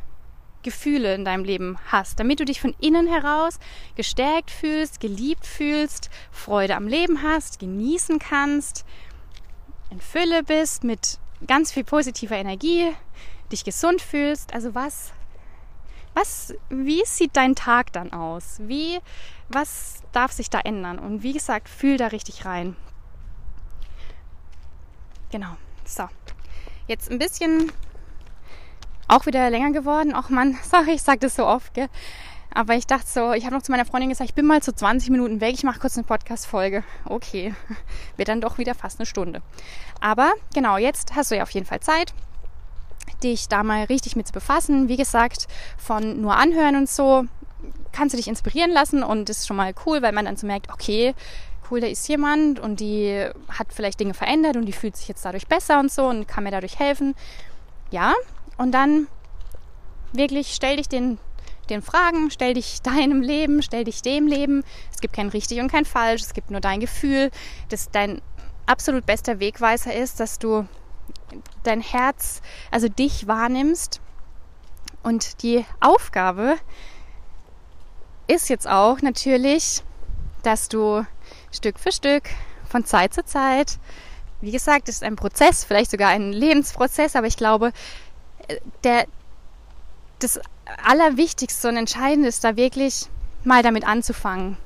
Gefühle in deinem Leben hast, damit du dich von innen heraus gestärkt fühlst, geliebt fühlst, Freude am Leben hast, genießen kannst, in Fülle bist, mit ganz viel positiver Energie, dich gesund fühlst. Also was, was, wie sieht dein Tag dann aus? Wie, was darf sich da ändern? Und wie gesagt, fühl da richtig rein. Genau. So. jetzt ein bisschen auch wieder länger geworden. Auch man, sorry, ich sage das so oft, gell? Aber ich dachte so, ich habe noch zu meiner Freundin gesagt, ich bin mal zu 20 Minuten weg, ich mache kurz eine Podcast-Folge. Okay, wird dann doch wieder fast eine Stunde. Aber genau, jetzt hast du ja auf jeden Fall Zeit, dich da mal richtig mit zu befassen. Wie gesagt, von nur anhören und so kannst du dich inspirieren lassen und das ist schon mal cool, weil man dann so merkt, okay, cool, da ist jemand und die hat vielleicht Dinge verändert und die fühlt sich jetzt dadurch besser und so und kann mir dadurch helfen. Ja, und dann wirklich stell dich den, den Fragen, stell dich deinem Leben, stell dich dem Leben. Es gibt kein richtig und kein falsch, es gibt nur dein Gefühl, dass dein absolut bester Wegweiser ist, dass du dein Herz, also dich wahrnimmst. Und die Aufgabe ist jetzt auch natürlich, dass du Stück für Stück von Zeit zu Zeit, wie gesagt, ist ein Prozess, vielleicht sogar ein Lebensprozess, aber ich glaube, der, das Allerwichtigste und Entscheidende ist da wirklich mal damit anzufangen.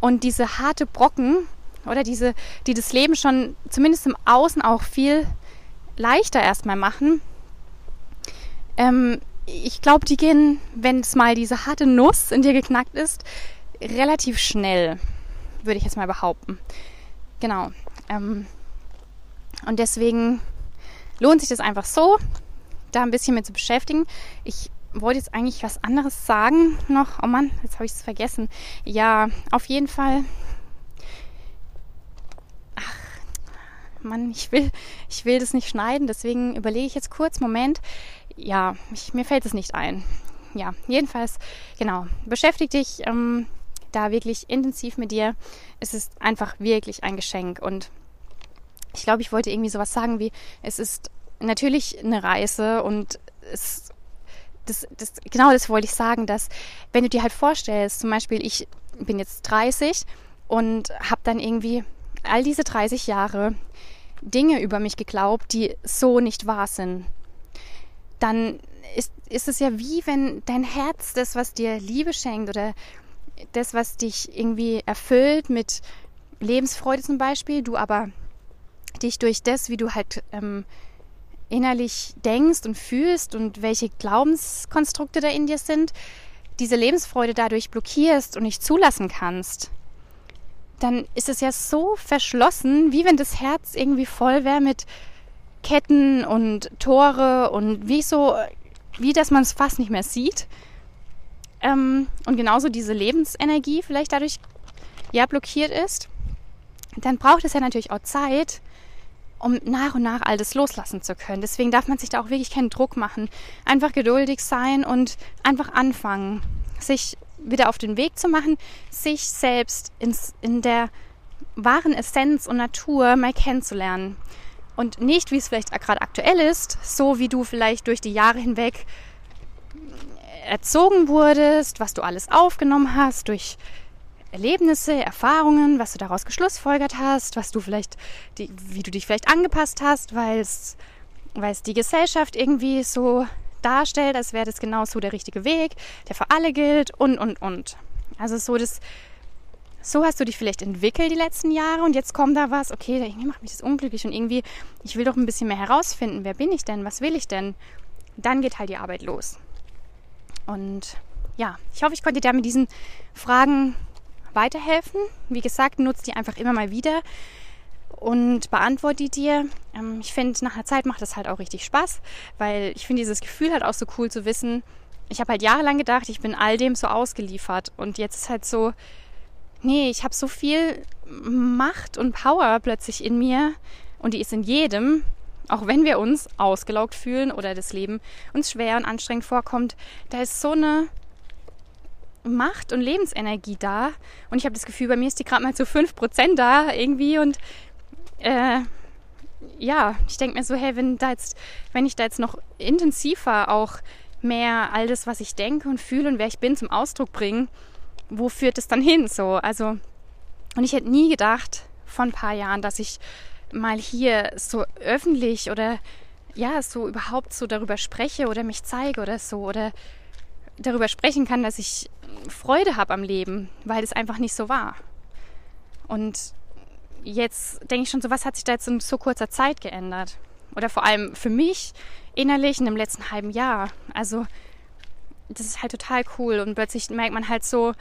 Und diese harte Brocken oder diese, die das Leben schon zumindest im Außen auch viel leichter erstmal machen, ähm, ich glaube, die gehen, wenn es mal diese harte Nuss in dir geknackt ist, relativ schnell, würde ich jetzt mal behaupten. Genau. Ähm, und deswegen lohnt sich das einfach so, da ein bisschen mit zu beschäftigen. Ich wollte jetzt eigentlich was anderes sagen noch. Oh Mann, jetzt habe ich es vergessen. Ja, auf jeden Fall. Ach, Mann, ich will, ich will das nicht schneiden, deswegen überlege ich jetzt kurz, Moment. Ja, ich, mir fällt es nicht ein. Ja, jedenfalls, genau. Beschäftige dich ähm, da wirklich intensiv mit dir. Es ist einfach wirklich ein Geschenk und ich glaube, ich wollte irgendwie sowas sagen wie, es ist natürlich eine Reise und es, das, das, genau das wollte ich sagen, dass wenn du dir halt vorstellst, zum Beispiel ich bin jetzt 30 und habe dann irgendwie all diese 30 Jahre Dinge über mich geglaubt, die so nicht wahr sind, dann ist, ist es ja wie wenn dein Herz das, was dir Liebe schenkt oder das, was dich irgendwie erfüllt mit Lebensfreude zum Beispiel, du aber dich durch das, wie du halt ähm, innerlich denkst und fühlst und welche Glaubenskonstrukte da in dir sind, diese Lebensfreude dadurch blockierst und nicht zulassen kannst, dann ist es ja so verschlossen, wie wenn das Herz irgendwie voll wäre mit Ketten und Tore und wie so, wie dass man es fast nicht mehr sieht. Ähm, und genauso diese Lebensenergie vielleicht dadurch ja blockiert ist, dann braucht es ja natürlich auch Zeit, um nach und nach all das loslassen zu können. Deswegen darf man sich da auch wirklich keinen Druck machen. Einfach geduldig sein und einfach anfangen, sich wieder auf den Weg zu machen, sich selbst ins, in der wahren Essenz und Natur mal kennenzulernen. Und nicht, wie es vielleicht gerade aktuell ist, so wie du vielleicht durch die Jahre hinweg erzogen wurdest, was du alles aufgenommen hast, durch Erlebnisse, Erfahrungen, was du daraus geschlussfolgert hast, was du vielleicht, die, wie du dich vielleicht angepasst hast, weil es, die Gesellschaft irgendwie so darstellt, als wäre das genau so der richtige Weg, der für alle gilt und, und, und. Also so das, so hast du dich vielleicht entwickelt die letzten Jahre und jetzt kommt da was, okay, irgendwie macht mich das unglücklich und irgendwie, ich will doch ein bisschen mehr herausfinden, wer bin ich denn, was will ich denn? Dann geht halt die Arbeit los. Und ja, ich hoffe, ich konnte dir da mit diesen Fragen weiterhelfen. Wie gesagt, nutze die einfach immer mal wieder und beantworte die dir. Ähm, ich finde, nach einer Zeit macht das halt auch richtig Spaß, weil ich finde dieses Gefühl halt auch so cool zu wissen. Ich habe halt jahrelang gedacht, ich bin all dem so ausgeliefert und jetzt ist halt so, nee, ich habe so viel Macht und Power plötzlich in mir und die ist in jedem, auch wenn wir uns ausgelaugt fühlen oder das Leben uns schwer und anstrengend vorkommt, da ist so eine Macht und Lebensenergie da. Und ich habe das Gefühl, bei mir ist die gerade mal zu 5% da irgendwie. Und äh, ja, ich denke mir so, hey, wenn, da jetzt, wenn ich da jetzt noch intensiver auch mehr all das, was ich denke und fühle und wer ich bin, zum Ausdruck bringe, wo führt es dann hin? So, also, und ich hätte nie gedacht vor ein paar Jahren, dass ich mal hier so öffentlich oder ja, so überhaupt so darüber spreche oder mich zeige oder so oder darüber sprechen kann, dass ich Freude habe am Leben, weil es einfach nicht so war. Und jetzt denke ich schon so, was hat sich da jetzt in so kurzer Zeit geändert? oder vor allem für mich innerlich in dem letzten halben Jahr. Also das ist halt total cool und plötzlich merkt man halt so,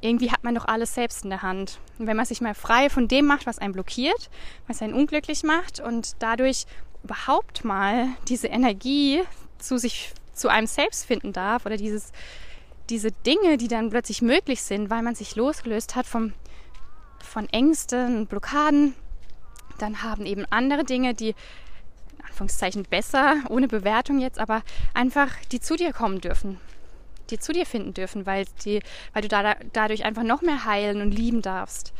irgendwie hat man doch alles selbst in der Hand. Und wenn man sich mal frei von dem macht, was einen blockiert, was einen unglücklich macht und dadurch überhaupt mal diese Energie zu sich, zu einem selbst finden darf oder dieses, diese Dinge, die dann plötzlich möglich sind, weil man sich losgelöst hat vom, von Ängsten und Blockaden, dann haben eben andere Dinge, die in Anführungszeichen besser, ohne Bewertung jetzt, aber einfach die zu dir kommen dürfen die zu dir finden dürfen, weil, die, weil du da, dadurch einfach noch mehr heilen und lieben darfst.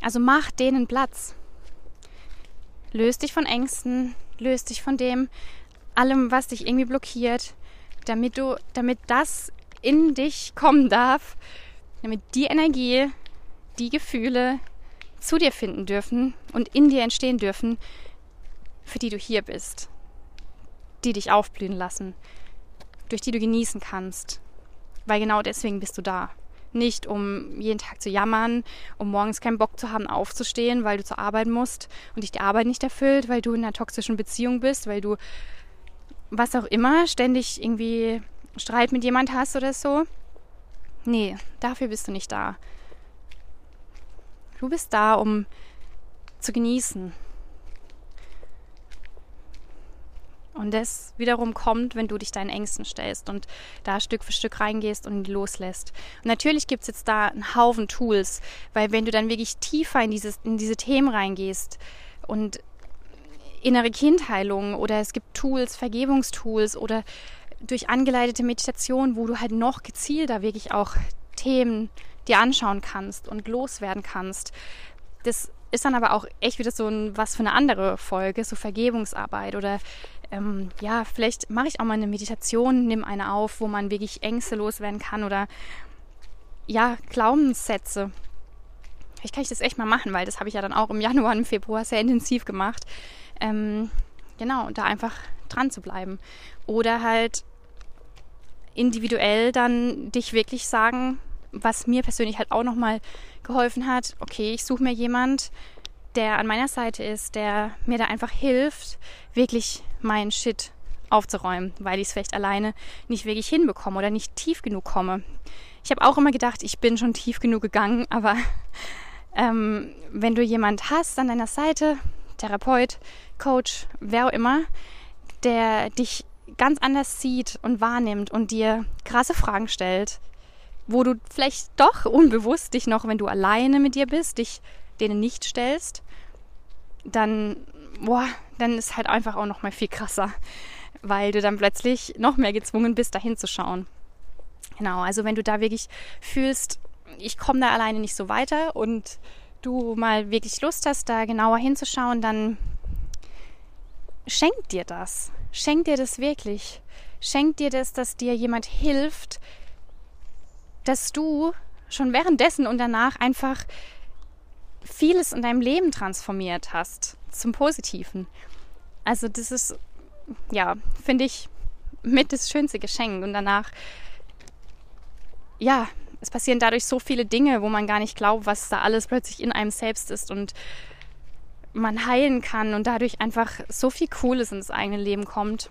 Also mach denen Platz. Löst dich von Ängsten, löst dich von dem, allem, was dich irgendwie blockiert, damit du, damit das in dich kommen darf, damit die Energie, die Gefühle zu dir finden dürfen und in dir entstehen dürfen, für die du hier bist, die dich aufblühen lassen, durch die du genießen kannst, weil genau deswegen bist du da. Nicht um jeden Tag zu jammern, um morgens keinen Bock zu haben, aufzustehen, weil du zur Arbeit musst und dich die Arbeit nicht erfüllt, weil du in einer toxischen Beziehung bist, weil du was auch immer ständig irgendwie Streit mit jemand hast oder so. Nee, dafür bist du nicht da. Du bist da, um zu genießen, Und das wiederum kommt, wenn du dich deinen Ängsten stellst und da Stück für Stück reingehst und loslässt. Und natürlich gibt es jetzt da einen Haufen Tools, weil wenn du dann wirklich tiefer in, dieses, in diese Themen reingehst und innere Kindheilung oder es gibt Tools, Vergebungstools oder durch angeleitete Meditation, wo du halt noch gezielter wirklich auch Themen dir anschauen kannst und loswerden kannst. Das ist dann aber auch echt wieder so ein, was für eine andere Folge, so Vergebungsarbeit oder ähm, ja, vielleicht mache ich auch mal eine Meditation, nimm eine auf, wo man wirklich Ängste loswerden kann oder ja, Glaubenssätze. Vielleicht kann ich das echt mal machen, weil das habe ich ja dann auch im Januar und im Februar sehr intensiv gemacht. Ähm, genau, da einfach dran zu bleiben. Oder halt individuell dann dich wirklich sagen, was mir persönlich halt auch nochmal geholfen hat, okay, ich suche mir jemand, der an meiner Seite ist, der mir da einfach hilft, wirklich meinen Shit aufzuräumen, weil ich es vielleicht alleine nicht wirklich hinbekomme oder nicht tief genug komme. Ich habe auch immer gedacht, ich bin schon tief genug gegangen, aber ähm, wenn du jemand hast an deiner Seite, Therapeut, Coach, wer auch immer, der dich ganz anders sieht und wahrnimmt und dir krasse Fragen stellt, wo du vielleicht doch unbewusst dich noch, wenn du alleine mit dir bist, dich denen nicht stellst, dann, boah, dann ist halt einfach auch noch mal viel krasser, weil du dann plötzlich noch mehr gezwungen bist, dahin zu schauen. Genau, also wenn du da wirklich fühlst, ich komme da alleine nicht so weiter und du mal wirklich Lust hast, da genauer hinzuschauen, dann schenk dir das. Schenk dir das wirklich. Schenk dir das, dass dir jemand hilft, dass du schon währenddessen und danach einfach vieles in deinem Leben transformiert hast zum Positiven. Also das ist, ja, finde ich mit das schönste Geschenk. Und danach, ja, es passieren dadurch so viele Dinge, wo man gar nicht glaubt, was da alles plötzlich in einem selbst ist und man heilen kann und dadurch einfach so viel Cooles ins eigene Leben kommt.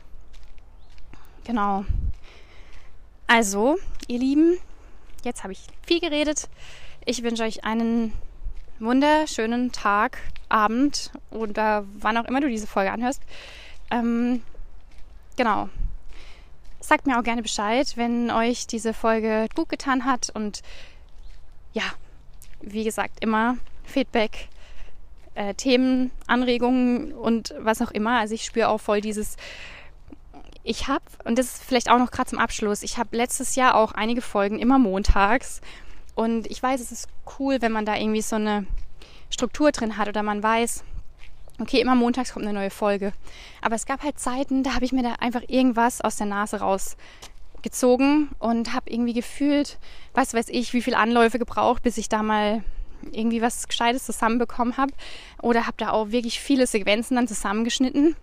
Genau. Also, ihr Lieben, jetzt habe ich viel geredet. Ich wünsche euch einen wunderschönen Tag, Abend oder wann auch immer du diese Folge anhörst. Ähm, genau. Sagt mir auch gerne Bescheid, wenn euch diese Folge gut getan hat. Und ja, wie gesagt, immer Feedback, äh, Themen, Anregungen und was auch immer. Also ich spüre auch voll dieses, ich habe, und das ist vielleicht auch noch gerade zum Abschluss, ich habe letztes Jahr auch einige Folgen immer montags und ich weiß, es ist cool, wenn man da irgendwie so eine Struktur drin hat oder man weiß, okay, immer montags kommt eine neue Folge. Aber es gab halt Zeiten, da habe ich mir da einfach irgendwas aus der Nase rausgezogen und habe irgendwie gefühlt, was weiß ich, wie viele Anläufe gebraucht, bis ich da mal irgendwie was Gescheites zusammenbekommen habe. Oder habe da auch wirklich viele Sequenzen dann zusammengeschnitten.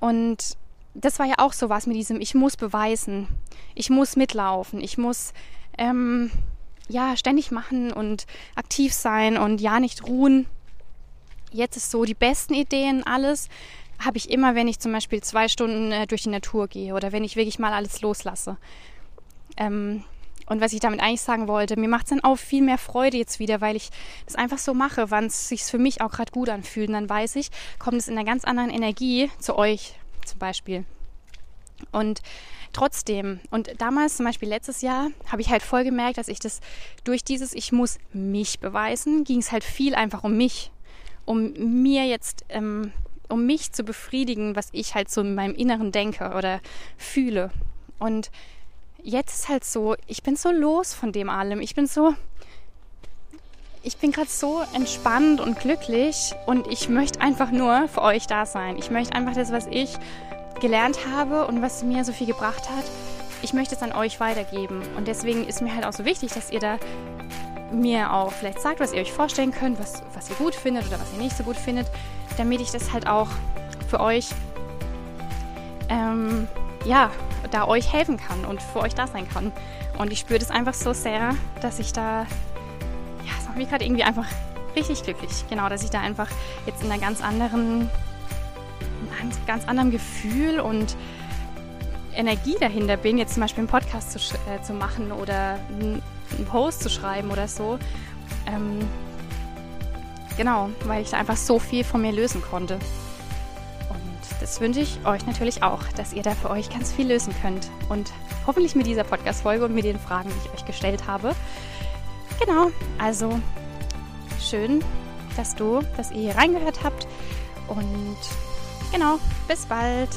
Und das war ja auch so was mit diesem, ich muss beweisen, ich muss mitlaufen, ich muss ähm, ja, ständig machen und aktiv sein und ja, nicht ruhen. Jetzt ist so, die besten Ideen, alles habe ich immer, wenn ich zum Beispiel zwei Stunden äh, durch die Natur gehe oder wenn ich wirklich mal alles loslasse. Ähm, und was ich damit eigentlich sagen wollte, mir macht es dann auch viel mehr Freude jetzt wieder, weil ich das einfach so mache, wann es sich für mich auch gerade gut anfühlt. Und dann weiß ich, kommt es in einer ganz anderen Energie zu euch zum Beispiel. Und trotzdem, und damals zum Beispiel letztes Jahr, habe ich halt voll gemerkt, dass ich das durch dieses Ich muss mich beweisen, ging es halt viel einfach um mich. Um mir jetzt, ähm, um mich zu befriedigen, was ich halt so in meinem Inneren denke oder fühle. Und jetzt ist halt so, ich bin so los von dem allem. Ich bin so, ich bin gerade so entspannt und glücklich und ich möchte einfach nur für euch da sein. Ich möchte einfach das, was ich gelernt habe und was mir so viel gebracht hat, ich möchte es an euch weitergeben. Und deswegen ist mir halt auch so wichtig, dass ihr da mir auch vielleicht sagt, was ihr euch vorstellen könnt, was, was ihr gut findet oder was ihr nicht so gut findet, damit ich das halt auch für euch ähm, ja, da euch helfen kann und für euch da sein kann. Und ich spüre das einfach so sehr, dass ich da, ja, es macht mich gerade irgendwie einfach richtig glücklich. Genau, dass ich da einfach jetzt in einer ganz anderen, einem ganz anderen Gefühl und Energie dahinter bin, jetzt zum Beispiel einen Podcast zu, äh, zu machen oder einen Post zu schreiben oder so. Ähm, genau, weil ich da einfach so viel von mir lösen konnte das wünsche ich euch natürlich auch, dass ihr da für euch ganz viel lösen könnt. Und hoffentlich mit dieser Podcast-Folge und mit den Fragen, die ich euch gestellt habe. Genau, also schön, dass du, dass ihr hier reingehört habt. Und genau, bis bald.